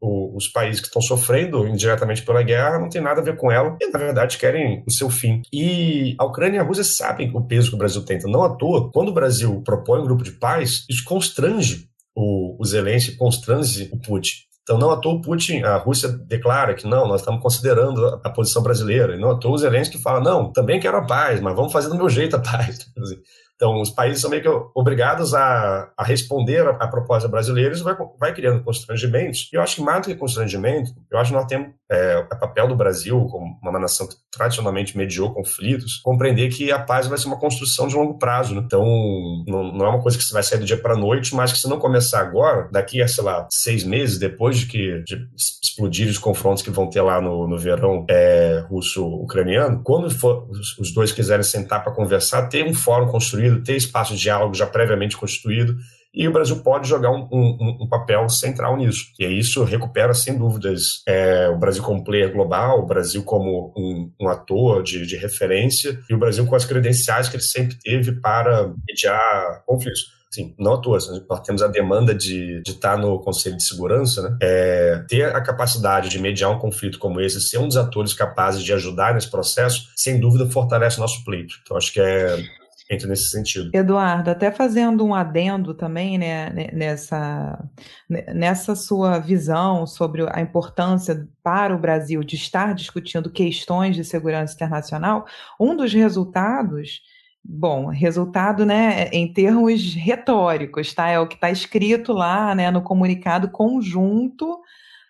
Speaker 5: o, os países que estão sofrendo indiretamente pela guerra não tem nada a ver com ela e, na verdade, querem o seu fim. E a Ucrânia e a Rússia sabem o peso que o Brasil tem. Então, não à toa, quando o Brasil propõe um grupo de paz, isso constrange o, o Zelensky, constrange o Putin. Então, não à toa Putin, a Rússia declara que não, nós estamos considerando a, a posição brasileira. E não à toa o Zelensky fala, não, também quero a paz, mas vamos fazer do meu jeito a paz. *laughs* Então, os países são meio que obrigados a, a responder à proposta brasileira e vai, vai criando constrangimentos. E eu acho que mais do que constrangimento, eu acho que nós temos é, o papel do Brasil, como uma nação que tradicionalmente mediou conflitos, compreender que a paz vai ser uma construção de longo prazo. Né? Então, não, não, é uma coisa que você vai sair do dia para a noite, mas que se não começar agora, daqui a, sei lá, seis meses depois de que de explodir os confrontos que vão ter lá no, no verão é, russo-ucraniano, quando for, os dois quiserem sentar para conversar, ter um fórum construído ter espaço de diálogo já previamente constituído, e o Brasil pode jogar um, um, um papel central nisso. E isso recupera, sem dúvidas, é, o Brasil como player global, o Brasil como um, um ator de, de, referência, e o Brasil com as credenciais que ele sempre teve para mediar conflitos. Sim, não toa, nós temos a demanda de, de estar no Conselho de Segurança, né? É, ter a capacidade de mediar um conflito como esse, ser um dos atores capazes de ajudar nesse processo, sem dúvida fortalece o nosso pleito. Então, acho que é entra nesse sentido.
Speaker 4: Eduardo, até fazendo um adendo também né, nessa, nessa sua visão sobre a importância para o Brasil de estar discutindo questões de segurança internacional, um dos resultados Bom, resultado, né, em termos retóricos, tá? É o que está escrito lá, né, no comunicado conjunto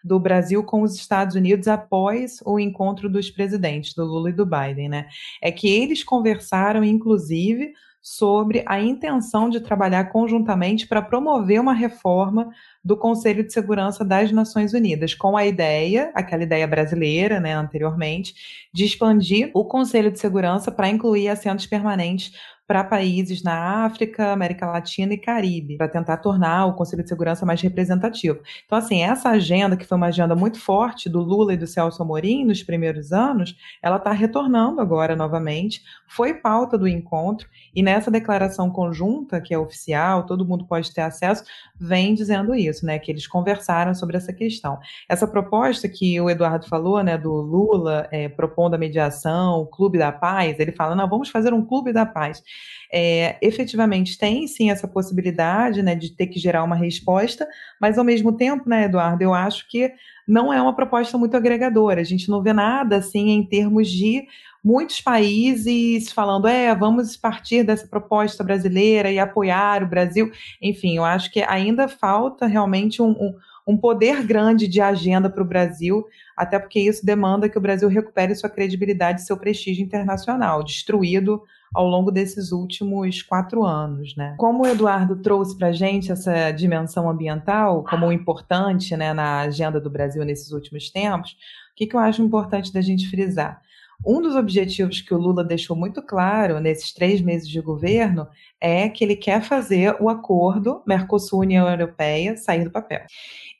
Speaker 4: do Brasil com os Estados Unidos após o encontro dos presidentes, do Lula e do Biden, né? É que eles conversaram, inclusive, sobre a intenção de trabalhar conjuntamente para promover uma reforma do Conselho de Segurança das Nações Unidas, com a ideia, aquela ideia brasileira, né, anteriormente, de expandir o Conselho de Segurança para incluir assentos permanentes para países na África, América Latina e Caribe, para tentar tornar o Conselho de Segurança mais representativo. Então, assim, essa agenda, que foi uma agenda muito forte do Lula e do Celso Amorim nos primeiros anos, ela está retornando agora novamente, foi pauta do encontro, e nessa declaração conjunta, que é oficial, todo mundo pode ter acesso, vem dizendo isso, né, que eles conversaram sobre essa questão. Essa proposta que o Eduardo falou, né, do Lula é, propondo a mediação, o Clube da Paz, ele fala, não, vamos fazer um Clube da Paz. É, efetivamente tem sim essa possibilidade, né, de ter que gerar uma resposta, mas ao mesmo tempo, né, Eduardo, eu acho que não é uma proposta muito agregadora. A gente não vê nada assim em termos de muitos países falando, é, vamos partir dessa proposta brasileira e apoiar o Brasil. Enfim, eu acho que ainda falta realmente um, um, um poder grande de agenda para o Brasil, até porque isso demanda que o Brasil recupere sua credibilidade e seu prestígio internacional, destruído ao longo desses últimos quatro anos, né? Como o Eduardo trouxe para a gente essa dimensão ambiental como importante né, na agenda do Brasil nesses últimos tempos, o que, que eu acho importante da gente frisar? Um dos objetivos que o Lula deixou muito claro nesses três meses de governo é que ele quer fazer o acordo Mercosul-União Europeia sair do papel.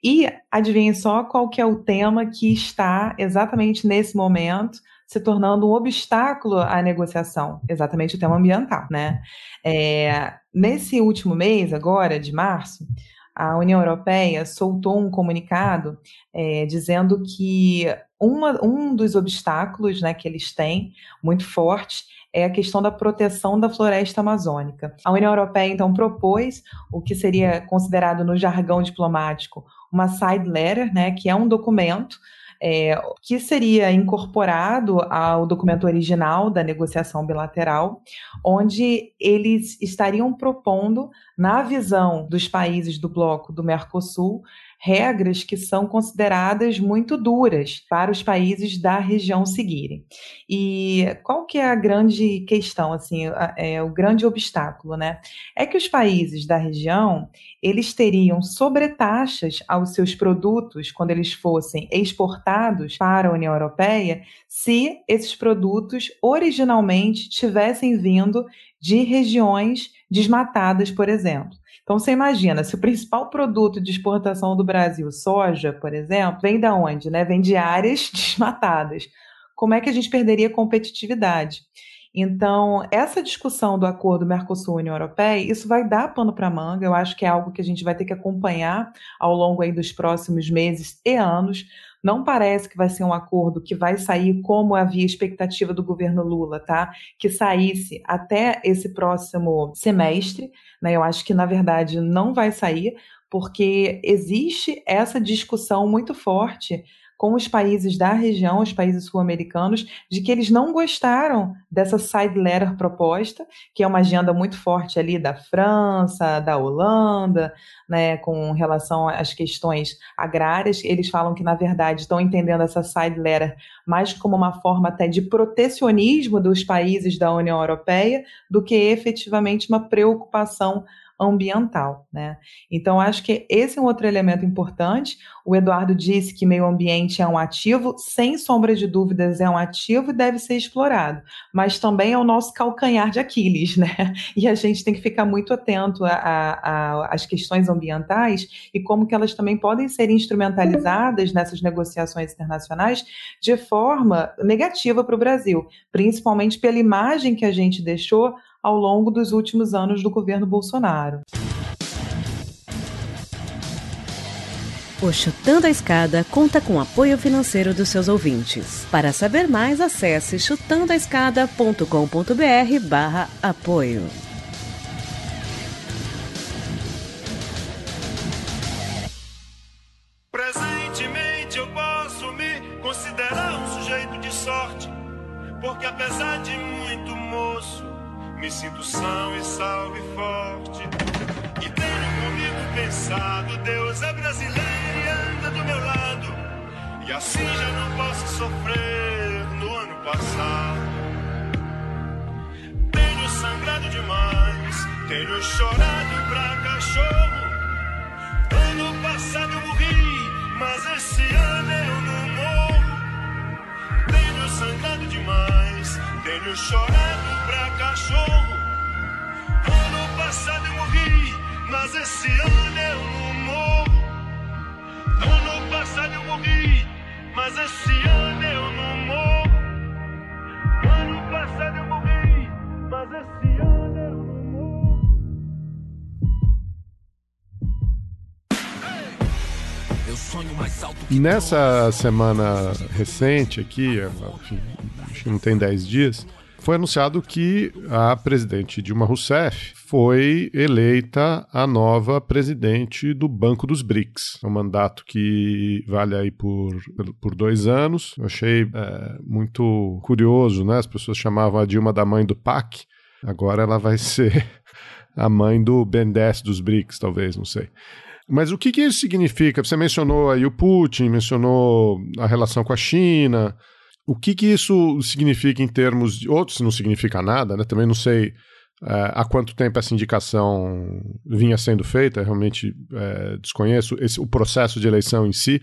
Speaker 4: E adivinhe só qual que é o tema que está exatamente nesse momento se tornando um obstáculo à negociação, exatamente o tema ambiental, né? É, nesse último mês, agora, de março, a União Europeia soltou um comunicado é, dizendo que uma, um dos obstáculos né, que eles têm, muito forte, é a questão da proteção da floresta amazônica. A União Europeia, então, propôs o que seria considerado no jargão diplomático uma side letter, né, que é um documento é, que seria incorporado ao documento original da negociação bilateral, onde eles estariam propondo, na visão dos países do bloco do Mercosul, regras que são consideradas muito duras para os países da região seguirem. E qual que é a grande questão, assim, é o grande obstáculo, né? É que os países da região, eles teriam sobretaxas aos seus produtos quando eles fossem exportados para a União Europeia, se esses produtos originalmente tivessem vindo de regiões desmatadas, por exemplo. Então você imagina, se o principal produto de exportação do Brasil, soja, por exemplo, vem da onde? Né? Vem de áreas *laughs* desmatadas. Como é que a gente perderia competitividade? Então, essa discussão do acordo Mercosul-União Europeia, isso vai dar pano para manga. Eu acho que é algo que a gente vai ter que acompanhar ao longo aí dos próximos meses e anos. Não parece que vai ser um acordo que vai sair como havia expectativa do governo Lula, tá? Que saísse até esse próximo semestre. Né? Eu acho que, na verdade, não vai sair, porque existe essa discussão muito forte com os países da região, os países sul-americanos, de que eles não gostaram dessa side letter proposta, que é uma agenda muito forte ali da França, da Holanda, né, com relação às questões agrárias. Eles falam que, na verdade, estão entendendo essa side letter mais como uma forma até de protecionismo dos países da União Europeia do que efetivamente uma preocupação ambiental, né? Então acho que esse é um outro elemento importante. O Eduardo disse que meio ambiente é um ativo, sem sombra de dúvidas é um ativo e deve ser explorado, mas também é o nosso calcanhar de Aquiles, *laughs* né? E a gente tem que ficar muito atento às questões ambientais e como que elas também podem ser instrumentalizadas nessas negociações internacionais de forma negativa para o Brasil, principalmente pela imagem que a gente deixou ao longo dos últimos anos do governo Bolsonaro.
Speaker 6: O Chutando a Escada conta com apoio financeiro dos seus ouvintes. Para saber mais, acesse chutandoaescada.com.br barra apoio.
Speaker 2: Nessa semana recente aqui, enfim, acho que não tem 10 dias, foi anunciado que a presidente Dilma Rousseff foi eleita a nova presidente do Banco dos BRICS. É um mandato que vale aí por, por dois anos. Eu achei é, muito curioso, né? As pessoas chamavam a Dilma da mãe do PAC. Agora ela vai *laughs* ser a mãe do 10 dos BRICS, talvez, não sei. Mas o que, que isso significa? Você mencionou aí o Putin, mencionou a relação com a China. O que, que isso significa em termos de. Ou se não significa nada, né? Também não sei é, há quanto tempo essa indicação vinha sendo feita, realmente é, desconheço esse, o processo de eleição em si.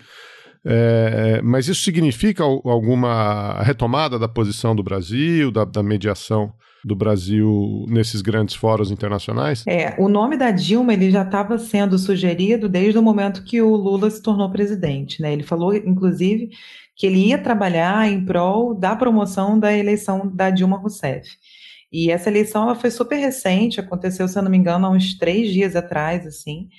Speaker 2: É, mas isso significa alguma retomada da posição do Brasil, da, da mediação do Brasil nesses grandes fóruns internacionais?
Speaker 4: É, o nome da Dilma ele já estava sendo sugerido desde o momento que o Lula se tornou presidente, né? Ele falou, inclusive, que ele ia trabalhar em prol da promoção da eleição da Dilma Rousseff. E essa eleição ela foi super recente, aconteceu, se eu não me engano, há uns três dias atrás, assim.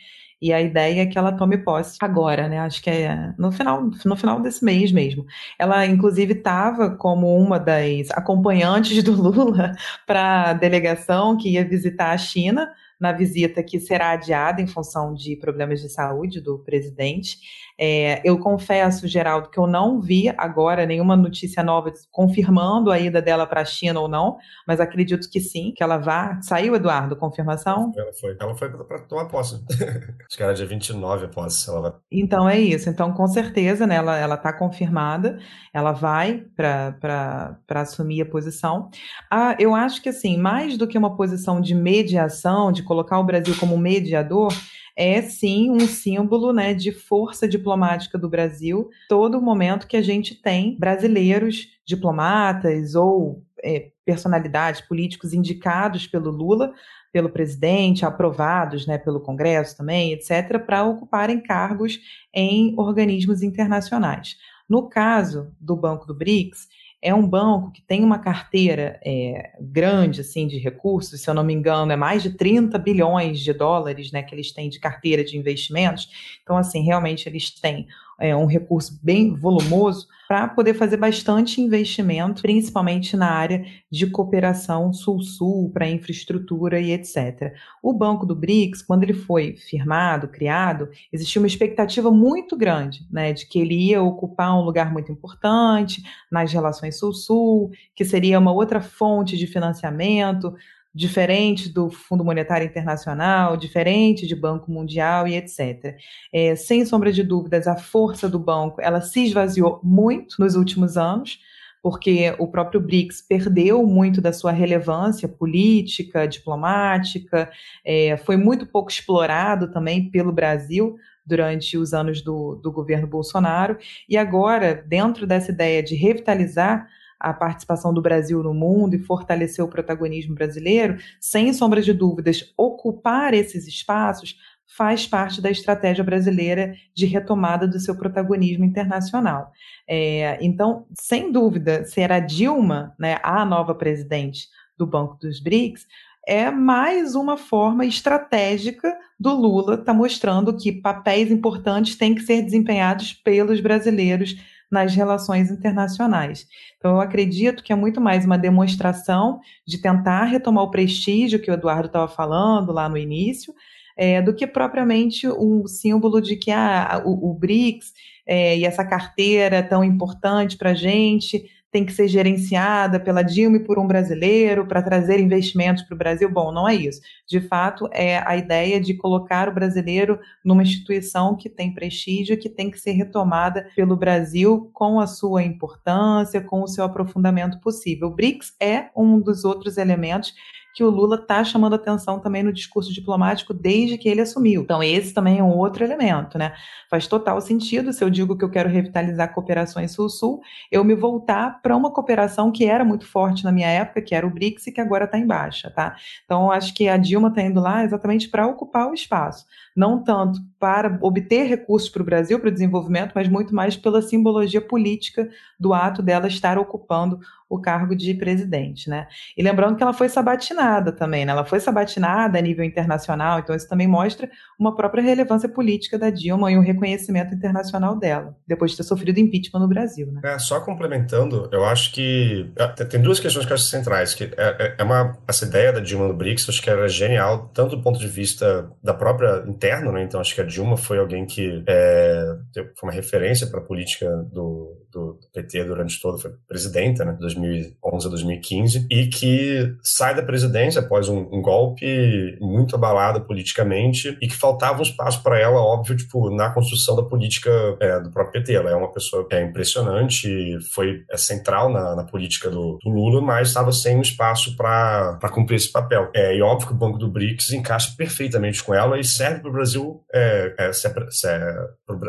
Speaker 4: E a ideia é que ela tome posse agora, né? Acho que é no final, no final desse mês mesmo. Ela, inclusive, estava como uma das acompanhantes do Lula *laughs* para a delegação que ia visitar a China na visita que será adiada em função de problemas de saúde do presidente. É, eu confesso, Geraldo, que eu não vi agora nenhuma notícia nova confirmando a ida dela para a China ou não, mas acredito que sim, que ela vá. Saiu, Eduardo, confirmação?
Speaker 5: Ela foi, ela foi para tomar posse. *laughs* Acho que era dia 29 a posse. Ela vai...
Speaker 4: Então é isso. Então, com certeza, né, ela está confirmada, ela vai para assumir a posição. Ah, eu acho que, assim, mais do que uma posição de mediação, de colocar o Brasil como mediador, é sim um símbolo né, de força diplomática do Brasil. Todo momento que a gente tem brasileiros diplomatas ou é, personalidades políticos indicados pelo Lula, pelo presidente, aprovados né, pelo Congresso também, etc., para ocuparem cargos em organismos internacionais. No caso do Banco do BRICS, é um banco que tem uma carteira é, grande assim de recursos, se eu não me engano, é mais de 30 bilhões de dólares né, que eles têm de carteira de investimentos. Então, assim, realmente eles têm é, um recurso bem volumoso para poder fazer bastante investimento, principalmente na área de cooperação sul-sul, para infraestrutura e etc. O Banco do BRICS, quando ele foi firmado, criado, existia uma expectativa muito grande né, de que ele ia ocupar um lugar muito importante nas relações sul-sul, que seria uma outra fonte de financiamento diferente do Fundo Monetário Internacional, diferente de Banco Mundial e etc. É, sem sombra de dúvidas, a força do banco ela se esvaziou muito nos últimos anos, porque o próprio BRICS perdeu muito da sua relevância política, diplomática, é, foi muito pouco explorado também pelo Brasil durante os anos do, do governo Bolsonaro, e agora, dentro dessa ideia de revitalizar a participação do Brasil no mundo e fortalecer o protagonismo brasileiro, sem sombra de dúvidas, ocupar esses espaços faz parte da estratégia brasileira de retomada do seu protagonismo internacional. É, então, sem dúvida, será Dilma né, a nova presidente do Banco dos BRICS, é mais uma forma estratégica do Lula estar tá mostrando que papéis importantes têm que ser desempenhados pelos brasileiros nas relações internacionais. Então, eu acredito que é muito mais uma demonstração de tentar retomar o prestígio que o Eduardo estava falando lá no início, é, do que propriamente um símbolo de que ah, o, o BRICS é, e essa carteira tão importante para a gente tem que ser gerenciada pela Dilma e por um brasileiro para trazer investimentos para o Brasil. Bom, não é isso. De fato, é a ideia de colocar o brasileiro numa instituição que tem prestígio, que tem que ser retomada pelo Brasil com a sua importância, com o seu aprofundamento possível. O BRICS é um dos outros elementos que o Lula está chamando atenção também no discurso diplomático desde que ele assumiu. Então, esse também é um outro elemento, né? Faz total sentido se eu digo que eu quero revitalizar cooperações Sul-Sul, eu me voltar para uma cooperação que era muito forte na minha época, que era o BRICS, e que agora está em baixa, tá? Então, acho que a Dilma está indo lá exatamente para ocupar o espaço não tanto para obter recursos para o Brasil, para o desenvolvimento, mas muito mais pela simbologia política do ato dela estar ocupando o cargo de presidente, né? E lembrando que ela foi sabatinada também, né? Ela foi sabatinada a nível internacional, então isso também mostra uma própria relevância política da Dilma e um reconhecimento internacional dela, depois de ter sofrido impeachment no Brasil, né?
Speaker 5: É, só complementando, eu acho que é, tem duas questões que eu acho centrais, que é, é, é uma essa ideia da Dilma no BRICS, acho que era genial, tanto do ponto de vista da própria interno, né? Então acho que a Dilma foi alguém que é, foi uma referência para a política do, do, PT durante todo, foi presidenta, né? 2011 a 2015, e que sai da presidência após um, um golpe muito abalada politicamente e que faltava um espaço para ela, óbvio, tipo, na construção da política é, do próprio PT. Ela é uma pessoa é, impressionante, foi é, central na, na política do, do, Lula, mas estava sem um espaço para cumprir esse papel. É, e óbvio que o Banco do BRICS encaixa perfeitamente com ela e serve para o Brasil, é, é,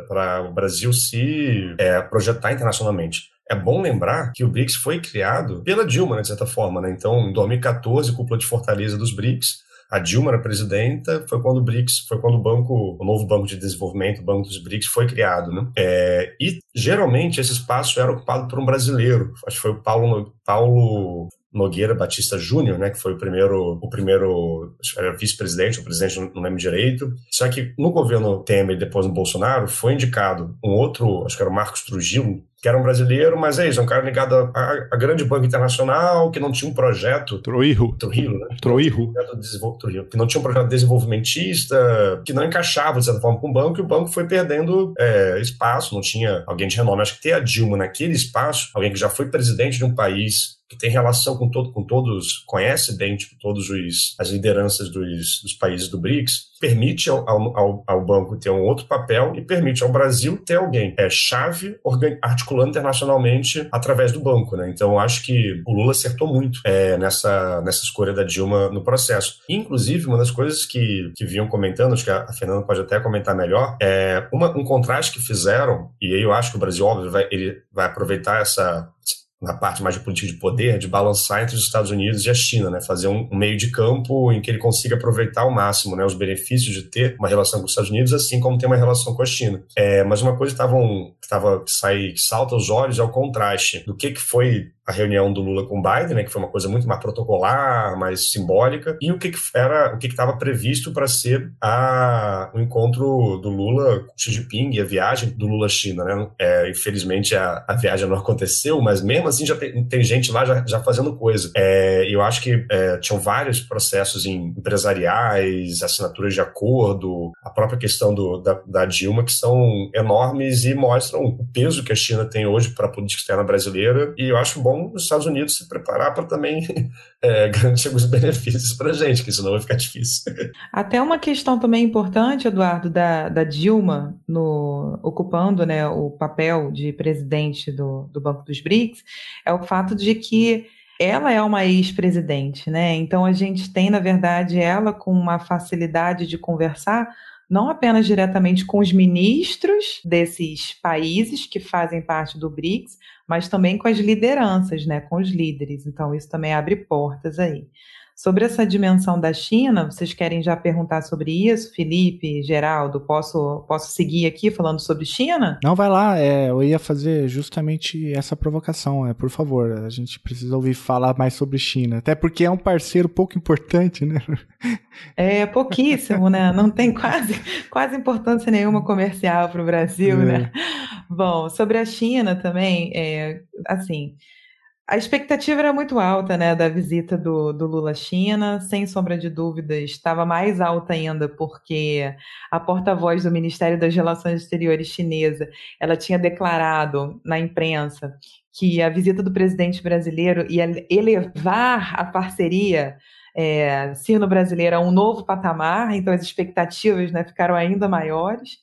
Speaker 5: para o Brasil se é, projetar internacionalmente. É bom lembrar que o BRICS foi criado pela Dilma, né, de certa forma. Né? Então, em 2014, cúpula de Fortaleza dos BRICS, a Dilma era presidenta, foi quando o BRICS, foi quando o banco, o novo banco de desenvolvimento, o Banco dos BRICS, foi criado, né? É, e geralmente esse espaço era ocupado por um brasileiro. Acho que foi o Paulo, Paulo Nogueira Batista Júnior, né, que foi o primeiro, o primeiro vice-presidente, o presidente, não lembro direito. Só que no governo Temer, depois no Bolsonaro, foi indicado um outro, acho que era o Marcos Trujillo, que era um brasileiro, mas é isso, é um cara ligado a, a, grande banco internacional, que não tinha um projeto...
Speaker 2: Troirro.
Speaker 5: Troirro, né?
Speaker 2: Troirro.
Speaker 5: Que não tinha um projeto desenvolvimentista, que não encaixava, de certa forma, com o banco, e o banco foi perdendo é, espaço, não tinha alguém de renome. Acho que ter a Dilma naquele espaço, alguém que já foi presidente de um país que tem relação com, todo, com todos, conhece bem tipo, todos os, as lideranças dos, dos países do BRICS, permite ao, ao, ao, banco ter um outro papel e permite ao Brasil ter alguém é chave internacionalmente através do banco, né? Então acho que o Lula acertou muito é, nessa nessa escolha da Dilma no processo. Inclusive uma das coisas que, que vinham comentando, acho que a, Fernanda pode até comentar melhor, é uma, um contraste que fizeram e aí eu acho que o Brasil óbvio vai ele vai aproveitar essa na parte mais de política de poder, de balançar entre os Estados Unidos e a China, né? Fazer um, um, meio de campo em que ele consiga aproveitar ao máximo, né? Os benefícios de ter uma relação com os Estados Unidos, assim como ter uma relação com a China. É, mas uma coisa que, tavam, que, tava, que, sai, que salta aos olhos é o contraste do que, que foi a reunião do Lula com o Biden, né, que foi uma coisa muito mais protocolar, mais simbólica, e o que, que era o que estava previsto para ser a, o encontro do Lula com Xi Jinping e a viagem do Lula à China. Né? É, infelizmente a, a, viagem não aconteceu, mas mesmo assim já tem, tem gente lá já, já fazendo coisa. É, eu acho que é, tinham vários processos empresariais, assinaturas de acordo, a própria questão do, da, da Dilma, que são enormes e mostram o peso que a China tem hoje para a política externa brasileira, e eu acho bom os Estados Unidos se preparar para também é, *laughs* garantir alguns benefícios para a gente, que senão vai ficar difícil. *laughs*
Speaker 4: Até uma questão também importante, Eduardo, da, da Dilma no, ocupando né, o papel de presidente do, do Banco dos BRICS é o fato de que ela é uma ex-presidente, né? Então a gente tem, na verdade, ela com uma facilidade de conversar não apenas diretamente com os ministros desses países que fazem parte do BRICS, mas também com as lideranças, né, com os líderes. Então, isso também abre portas aí. Sobre essa dimensão da China, vocês querem já perguntar sobre isso? Felipe, Geraldo, posso, posso seguir aqui falando sobre China?
Speaker 1: Não, vai lá. É, eu ia fazer justamente essa provocação. É, por favor, a gente precisa ouvir falar mais sobre China. Até porque é um parceiro pouco importante, né?
Speaker 4: É pouquíssimo, né? Não tem *laughs* quase, quase importância nenhuma comercial para o Brasil, é. né? Bom, sobre a China também, é, assim, a expectativa era muito alta, né, da visita do, do Lula à China, sem sombra de dúvidas, estava mais alta ainda porque a porta-voz do Ministério das Relações Exteriores chinesa, ela tinha declarado na imprensa que a visita do presidente brasileiro ia elevar a parceria é, sino-brasileira a um novo patamar, então as expectativas né, ficaram ainda maiores.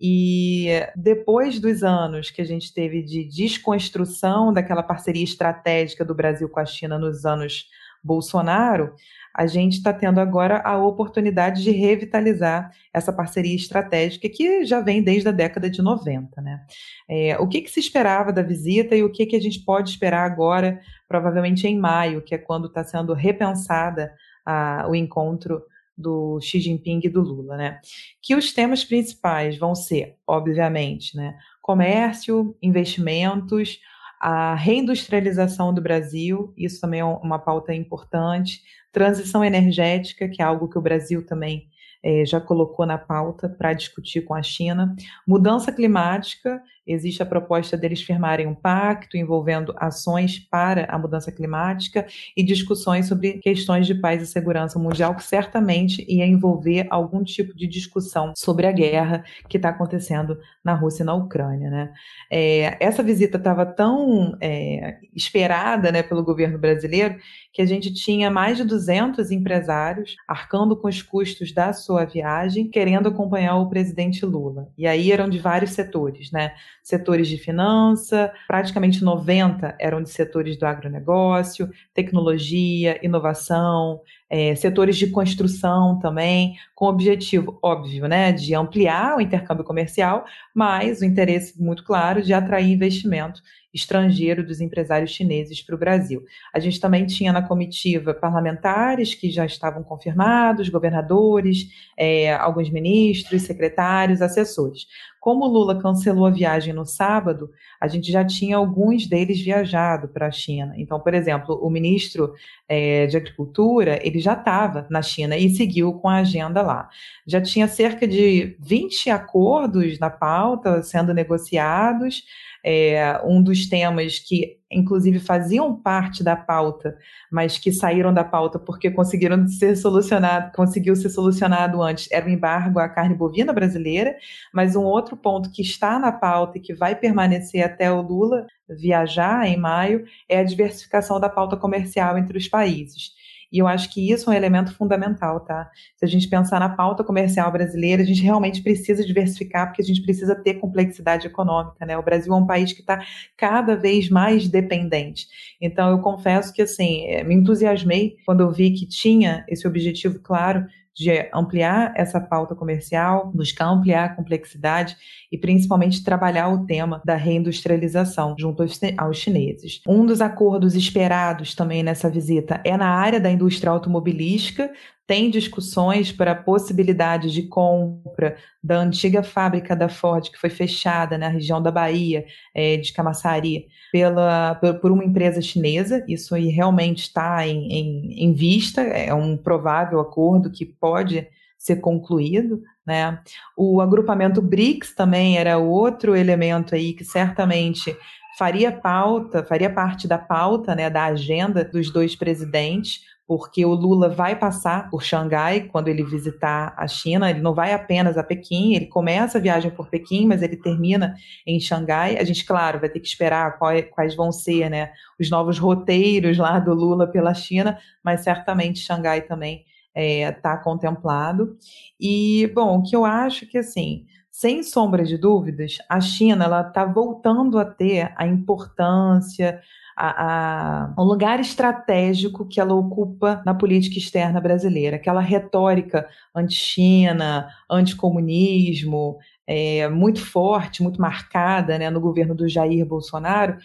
Speaker 4: E depois dos anos que a gente teve de desconstrução daquela parceria estratégica do Brasil com a China nos anos Bolsonaro, a gente está tendo agora a oportunidade de revitalizar essa parceria estratégica que já vem desde a década de 90. Né? É, o que, que, se esperava da visita e o que, que a gente pode esperar agora, provavelmente em maio, que é quando está sendo repensada a, o encontro do Xi Jinping e do Lula, né? Que os temas principais vão ser, obviamente, né, comércio, investimentos, a reindustrialização do Brasil, isso também é uma pauta importante, transição energética, que é algo que o Brasil também é, já colocou na pauta para discutir com a China, mudança climática Existe a proposta deles firmarem um pacto envolvendo ações para a mudança climática e discussões sobre questões de paz e segurança mundial, que certamente ia envolver algum tipo de discussão sobre a guerra que está acontecendo na Rússia e na Ucrânia. Né? É, essa visita estava tão é, esperada né, pelo governo brasileiro que a gente tinha mais de 200 empresários arcando com os custos da sua viagem, querendo acompanhar o presidente Lula. E aí eram de vários setores, né? Setores de finança, praticamente 90 eram de setores do agronegócio, tecnologia, inovação, é, setores de construção também, com o objetivo, óbvio, né, de ampliar o intercâmbio comercial, mas o interesse muito claro de atrair investimento estrangeiro dos empresários chineses para o Brasil. A gente também tinha na comitiva parlamentares que já estavam confirmados, governadores, é, alguns ministros, secretários, assessores. Como o Lula cancelou a viagem no sábado, a gente já tinha alguns deles viajado para a China. Então, por exemplo, o ministro é, de Agricultura, ele já estava na China e seguiu com a agenda lá. Já tinha cerca de 20 acordos na pauta sendo negociados, é, um dos temas que, inclusive, faziam parte da pauta, mas que saíram da pauta porque conseguiram ser solucionado, conseguiu ser solucionado antes, era o embargo à carne bovina brasileira. Mas um outro ponto que está na pauta e que vai permanecer até o Lula viajar em maio é a diversificação da pauta comercial entre os países. E eu acho que isso é um elemento fundamental, tá? Se a gente pensar na pauta comercial brasileira, a gente realmente precisa diversificar, porque a gente precisa ter complexidade econômica, né? O Brasil é um país que está cada vez mais dependente. Então, eu confesso que, assim, eh, me entusiasmei quando eu vi que tinha esse objetivo claro de ampliar essa pauta comercial, buscar ampliar a complexidade e principalmente trabalhar o tema da reindustrialização junto aos chineses. Um dos acordos esperados também nessa visita é na área da indústria automobilística, tem discussões para a possibilidade de compra da antiga fábrica da Ford, que foi fechada na região da Bahia, é, de Camaçari, pela, por uma empresa chinesa. Isso aí realmente está em, em, em vista, é um provável acordo que pode ser concluído. Né? O agrupamento BRICS também era outro elemento aí que certamente faria pauta, faria parte da pauta, né, da agenda dos dois presidentes, porque o Lula vai passar por Xangai quando ele visitar a China. Ele não vai apenas a Pequim, ele começa a viagem por Pequim, mas ele termina em Xangai. A gente, claro, vai ter que esperar quais vão ser né, os novos roteiros lá do Lula pela China, mas certamente Xangai também está é, tá contemplado. E, bom, o que eu acho que, assim, sem sombra de dúvidas, a China está voltando a ter a importância, a, a, um lugar estratégico que ela ocupa na política externa brasileira. Aquela retórica anti-China, anticomunismo, é, muito forte, muito marcada né, no governo do Jair Bolsonaro,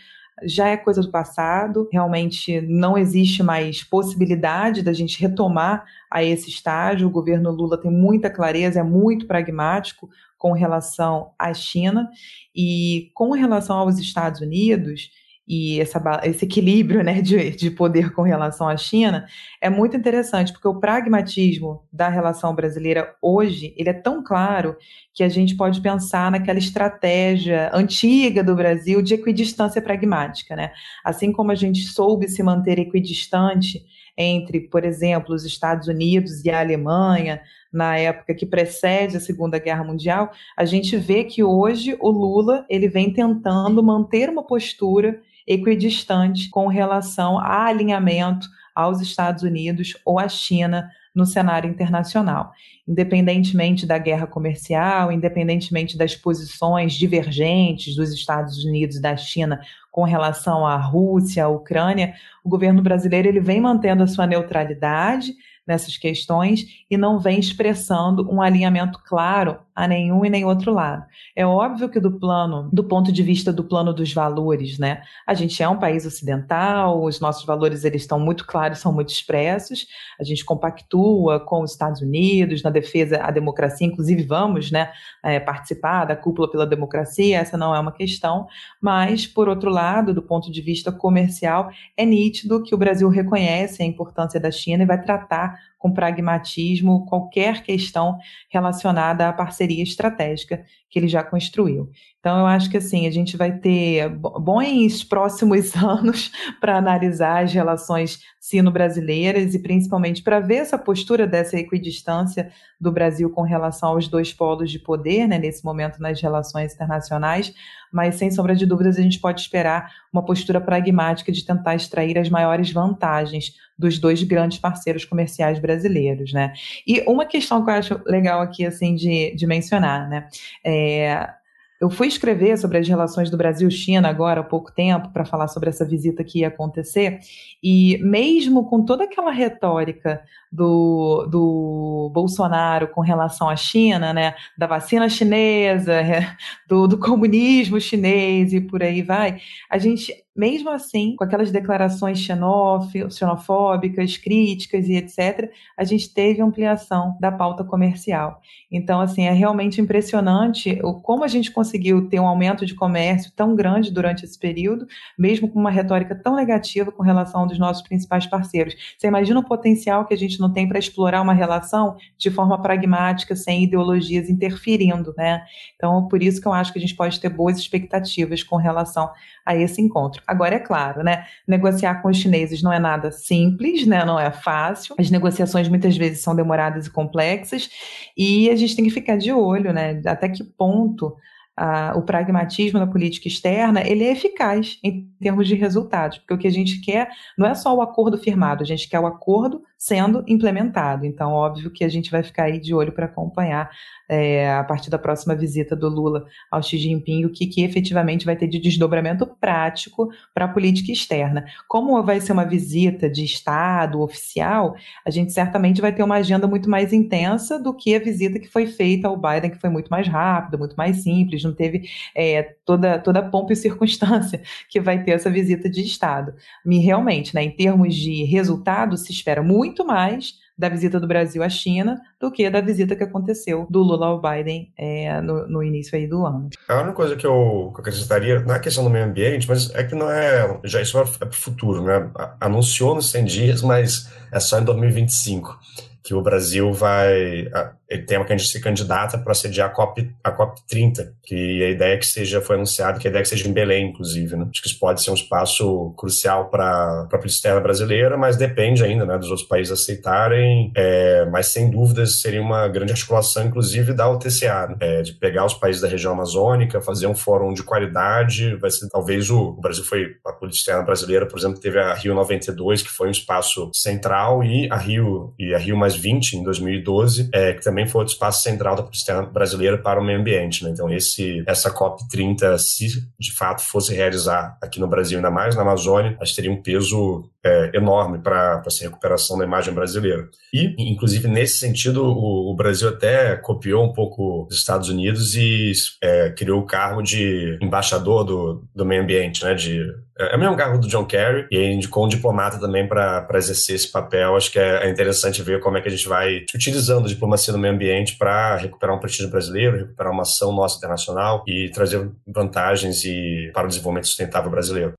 Speaker 4: já é coisa do passado, realmente não existe mais possibilidade da gente retomar a esse estágio. O governo Lula tem muita clareza, é muito pragmático com relação à China e com relação aos Estados Unidos e essa, esse equilíbrio né, de, de poder com relação à China é muito interessante, porque o pragmatismo da relação brasileira hoje ele é tão claro que a gente pode pensar naquela estratégia antiga do Brasil de equidistância pragmática. Né? Assim como a gente soube se manter equidistante entre, por exemplo, os Estados Unidos e a Alemanha, na época que precede a Segunda Guerra Mundial, a gente vê que hoje o Lula ele vem tentando manter uma postura equidistante com relação a alinhamento aos Estados Unidos ou à China no cenário internacional. Independentemente da guerra comercial, independentemente das posições divergentes dos Estados Unidos e da China com relação à Rússia, à Ucrânia, o governo brasileiro ele vem mantendo a sua neutralidade nessas questões e não vem expressando um alinhamento claro a nenhum e nem outro lado. É óbvio que do plano, do ponto de vista do plano dos valores, né? A gente é um país ocidental, os nossos valores eles estão muito claros, são muito expressos. A gente compactua com os Estados Unidos na defesa à democracia, inclusive vamos, né, é, participar da cúpula pela democracia. Essa não é uma questão, mas por outro lado, do ponto de vista comercial, é nítido que o Brasil reconhece a importância da China e vai tratar com pragmatismo qualquer questão relacionada à parceria estratégica que ele já construiu. Então, eu acho que assim, a gente vai ter bons próximos *laughs* anos para analisar as relações sino-brasileiras e principalmente para ver essa postura dessa equidistância do Brasil com relação aos dois polos de poder, né, nesse momento nas relações internacionais, mas sem sombra de dúvidas a gente pode esperar uma postura pragmática de tentar extrair as maiores vantagens dos dois grandes parceiros comerciais brasileiros, né? E uma questão que eu acho legal aqui, assim, de, de mencionar, né? É, eu fui escrever sobre as relações do Brasil-China agora há pouco tempo para falar sobre essa visita que ia acontecer, e mesmo com toda aquela retórica do, do Bolsonaro com relação à China, né, da vacina chinesa, *laughs* do, do comunismo chinês e por aí vai, a gente mesmo assim, com aquelas declarações xenofóbicas, críticas e etc., a gente teve ampliação da pauta comercial. Então, assim, é realmente impressionante como a gente conseguiu ter um aumento de comércio tão grande durante esse período, mesmo com uma retórica tão negativa com relação dos nossos principais parceiros. Você imagina o potencial que a gente não tem para explorar uma relação de forma pragmática, sem ideologias interferindo, né? Então, por isso que eu acho que a gente pode ter boas expectativas com relação a esse encontro. Agora, é claro, né? Negociar com os chineses não é nada simples, né? Não é fácil. As negociações muitas vezes são demoradas e complexas e a gente tem que ficar de olho, né? Até que ponto a, o pragmatismo da política externa ele é eficaz em termos de resultados, porque o que a gente quer não é só o acordo firmado, a gente quer o acordo sendo implementado. Então, óbvio que a gente vai ficar aí de olho para acompanhar é, a partir da próxima visita do Lula ao Xi Jinping, o que, que efetivamente vai ter de desdobramento prático para a política externa. Como vai ser uma visita de Estado oficial, a gente certamente vai ter uma agenda muito mais intensa do que a visita que foi feita ao Biden, que foi muito mais rápida, muito mais simples, não teve é, toda, toda a pompa e circunstância que vai ter essa visita de Estado. E realmente, né, em termos de resultado, se espera muito mais da visita do Brasil à China do que da visita que aconteceu do Lula ao Biden é, no, no, início aí do ano.
Speaker 5: A única coisa que eu, que eu acrescentaria, não é questão do meio ambiente, mas é que não é, já isso é para o futuro, né? Anunciou nos 100 dias, mas é só em 2025 que o Brasil vai ele tem uma se candidata para sediar a COP, a COP 30, que a ideia é que seja, foi anunciado que a ideia é que seja em Belém, inclusive, né? Acho que isso pode ser um espaço crucial para a política externa brasileira, mas depende ainda, né, dos outros países aceitarem, é, mas sem dúvidas seria uma grande articulação, inclusive, da UTCA, né? é, de pegar os países da região amazônica, fazer um fórum de qualidade, vai ser talvez o, o Brasil foi, a política externa brasileira, por exemplo, teve a Rio 92, que foi um espaço central, e a Rio, e a Rio mais 20, em 2012, é, que também também foi outro espaço central da política brasileira para o meio ambiente. Né? Então, esse, essa COP30, se de fato fosse realizar aqui no Brasil, ainda mais na Amazônia, acho que teria um peso é, enorme para essa recuperação da imagem brasileira. E, inclusive, nesse sentido, o, o Brasil até copiou um pouco dos Estados Unidos e é, criou o cargo de embaixador do, do meio ambiente, né? De, é, é o mesmo cargo do John Kerry e indicou um diplomata também para exercer esse papel. Acho que é, é, interessante ver como é que a gente vai utilizando a diplomacia no meio ambiente para recuperar um prestígio brasileiro, recuperar uma ação nossa internacional e trazer vantagens e, para o desenvolvimento sustentável brasileiro.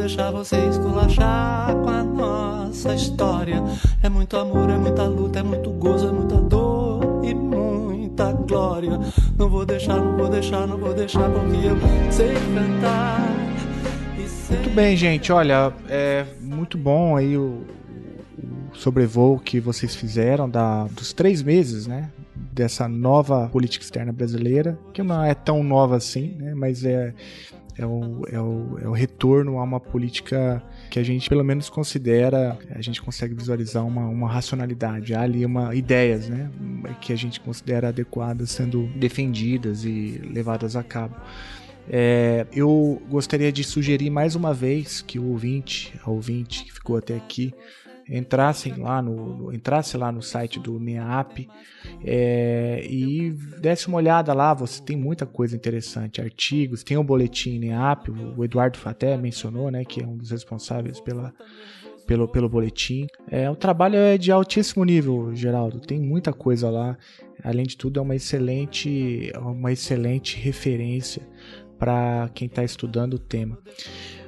Speaker 7: Deixar você esculachar com a nossa história. É muito amor, é muita luta, é muito gozo, é muita dor e muita glória. Não vou deixar, não vou deixar, não vou deixar, porque eu sei cantar. E
Speaker 1: Muito bem, gente. Olha, é muito bom aí o, o sobrevoo que vocês fizeram da, dos três meses, né? Dessa nova política externa brasileira, que não é tão nova assim, né? Mas é, é, o, é, o, é o retorno a uma política que a gente pelo menos considera, a gente consegue visualizar uma, uma racionalidade, há ali uma ideias, né, que a gente considera adequadas sendo defendidas e levadas a cabo. É, eu gostaria de sugerir mais uma vez que o ouvinte, a ouvinte que ficou até aqui, entrassem lá no, entrasse lá no site do NEAP é, e desse uma olhada lá. Você tem muita coisa interessante, artigos, tem o boletim NEAP, o Eduardo Faté mencionou, né, que é um dos responsáveis pela pelo, pelo boletim. É, o trabalho é de altíssimo nível, Geraldo. Tem muita coisa lá. Além de tudo, é uma excelente, uma excelente referência para quem está estudando o tema.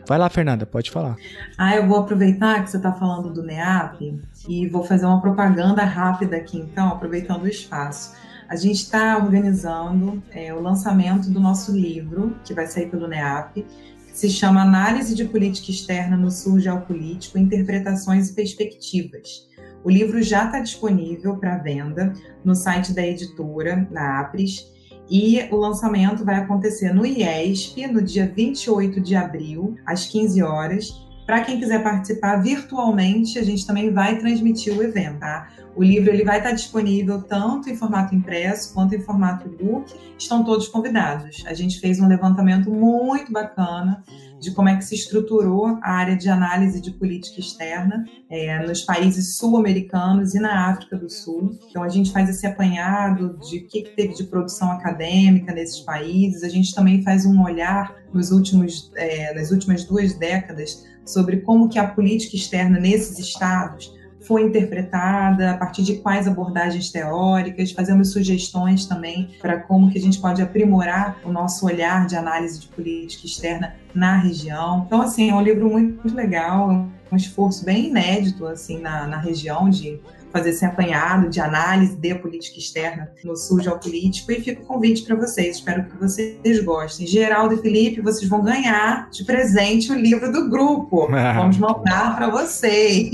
Speaker 1: Vai lá, Fernanda, pode falar.
Speaker 4: Ah, eu vou aproveitar que você está falando do NEAP e vou fazer uma propaganda rápida aqui, então, aproveitando o espaço. A gente está organizando é, o lançamento do nosso livro, que vai sair pelo NEAP, que se chama Análise de Política Externa no Sul Geopolítico, Interpretações e Perspectivas. O livro já está disponível para venda no site da editora, na Apres, e o lançamento vai acontecer no IESP, no dia 28 de abril, às 15 horas. Para quem quiser participar virtualmente, a gente também vai transmitir o evento, tá? O livro ele vai estar disponível tanto em formato impresso quanto em formato e-book. Estão todos convidados. A gente fez um levantamento muito bacana de como é que se estruturou a área de análise de política externa é, nos países sul-americanos e na África do Sul. Então, a gente faz esse apanhado de o que, que teve de produção acadêmica nesses países. A gente também faz um olhar nos últimos, é, nas últimas duas décadas sobre como que a política externa nesses estados foi interpretada, a partir de quais abordagens teóricas, fazemos sugestões também para como que a gente pode aprimorar o nosso olhar de análise de política externa na região. Então, assim, é um livro muito, muito legal, um esforço bem inédito, assim, na, na região de fazer esse apanhado de análise de política externa no sul geopolítico e fica o convite para vocês. Espero que vocês gostem. Geraldo e Felipe, vocês vão ganhar de presente o livro do grupo. *laughs* Vamos mandar para vocês.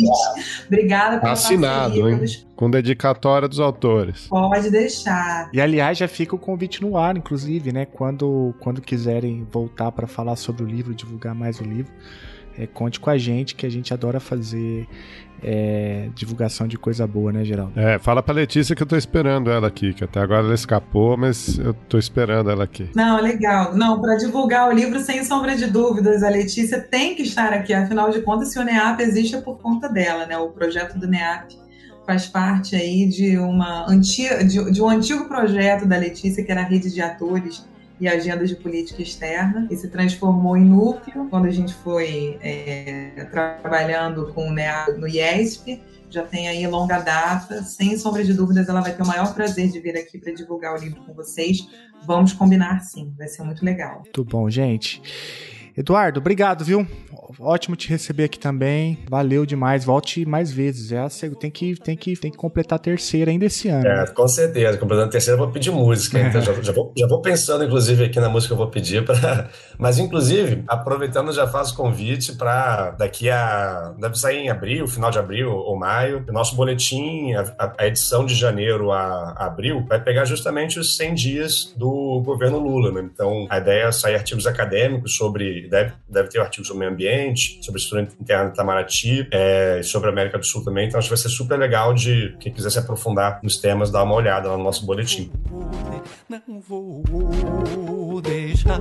Speaker 4: Obrigada
Speaker 2: pela Assinado, hein? Com dedicatória dos autores.
Speaker 4: Pode deixar.
Speaker 1: E aliás, já fica o convite no ar, inclusive, né? Quando, quando quiserem voltar para falar sobre o livro, divulgar mais o livro, é, conte com a gente, que a gente adora fazer é, divulgação de coisa boa, né, Geraldo?
Speaker 2: É, fala pra Letícia que eu tô esperando ela aqui, que até agora ela escapou, mas eu tô esperando ela aqui.
Speaker 4: Não, legal. Não, para divulgar o livro, sem sombra de dúvidas, a Letícia tem que estar aqui. Afinal de contas, se o NEAP existe é por conta dela, né? O projeto do NEAP faz parte aí de, uma antiga, de, de um antigo projeto da Letícia, que era a rede de atores e agendas de política externa e se transformou em núcleo quando a gente foi é, trabalhando com né, no IESP. Já tem aí longa data, sem sombra de dúvidas, ela vai ter o maior prazer de vir aqui para divulgar o livro com vocês. Vamos combinar sim, vai ser muito legal.
Speaker 1: Muito bom, gente. Eduardo, obrigado, viu? Ótimo te receber aqui também. Valeu demais. Volte mais vezes. É tem, que, tem, que, tem que completar a terceira ainda esse ano.
Speaker 5: É, com certeza. Completando a terceira, eu vou pedir música. *laughs* Então já, já, vou, já vou pensando, inclusive, aqui na música que eu vou pedir. Pra... *laughs* Mas, inclusive, aproveitando, já faço convite para daqui a. Deve sair em abril, final de abril ou maio. O nosso boletim, a, a edição de janeiro a, a, abril, vai pegar justamente os 100 dias do governo Lula. Né? Então, a ideia é sair artigos acadêmicos sobre deve, deve ter um artigo sobre meio ambiente, sobre a estrutura interna do Itamaraty, é, sobre a América do Sul também. Então, acho que vai ser super legal de quem quiser se aprofundar nos temas, dar uma olhada lá no nosso boletim. Não vou deixar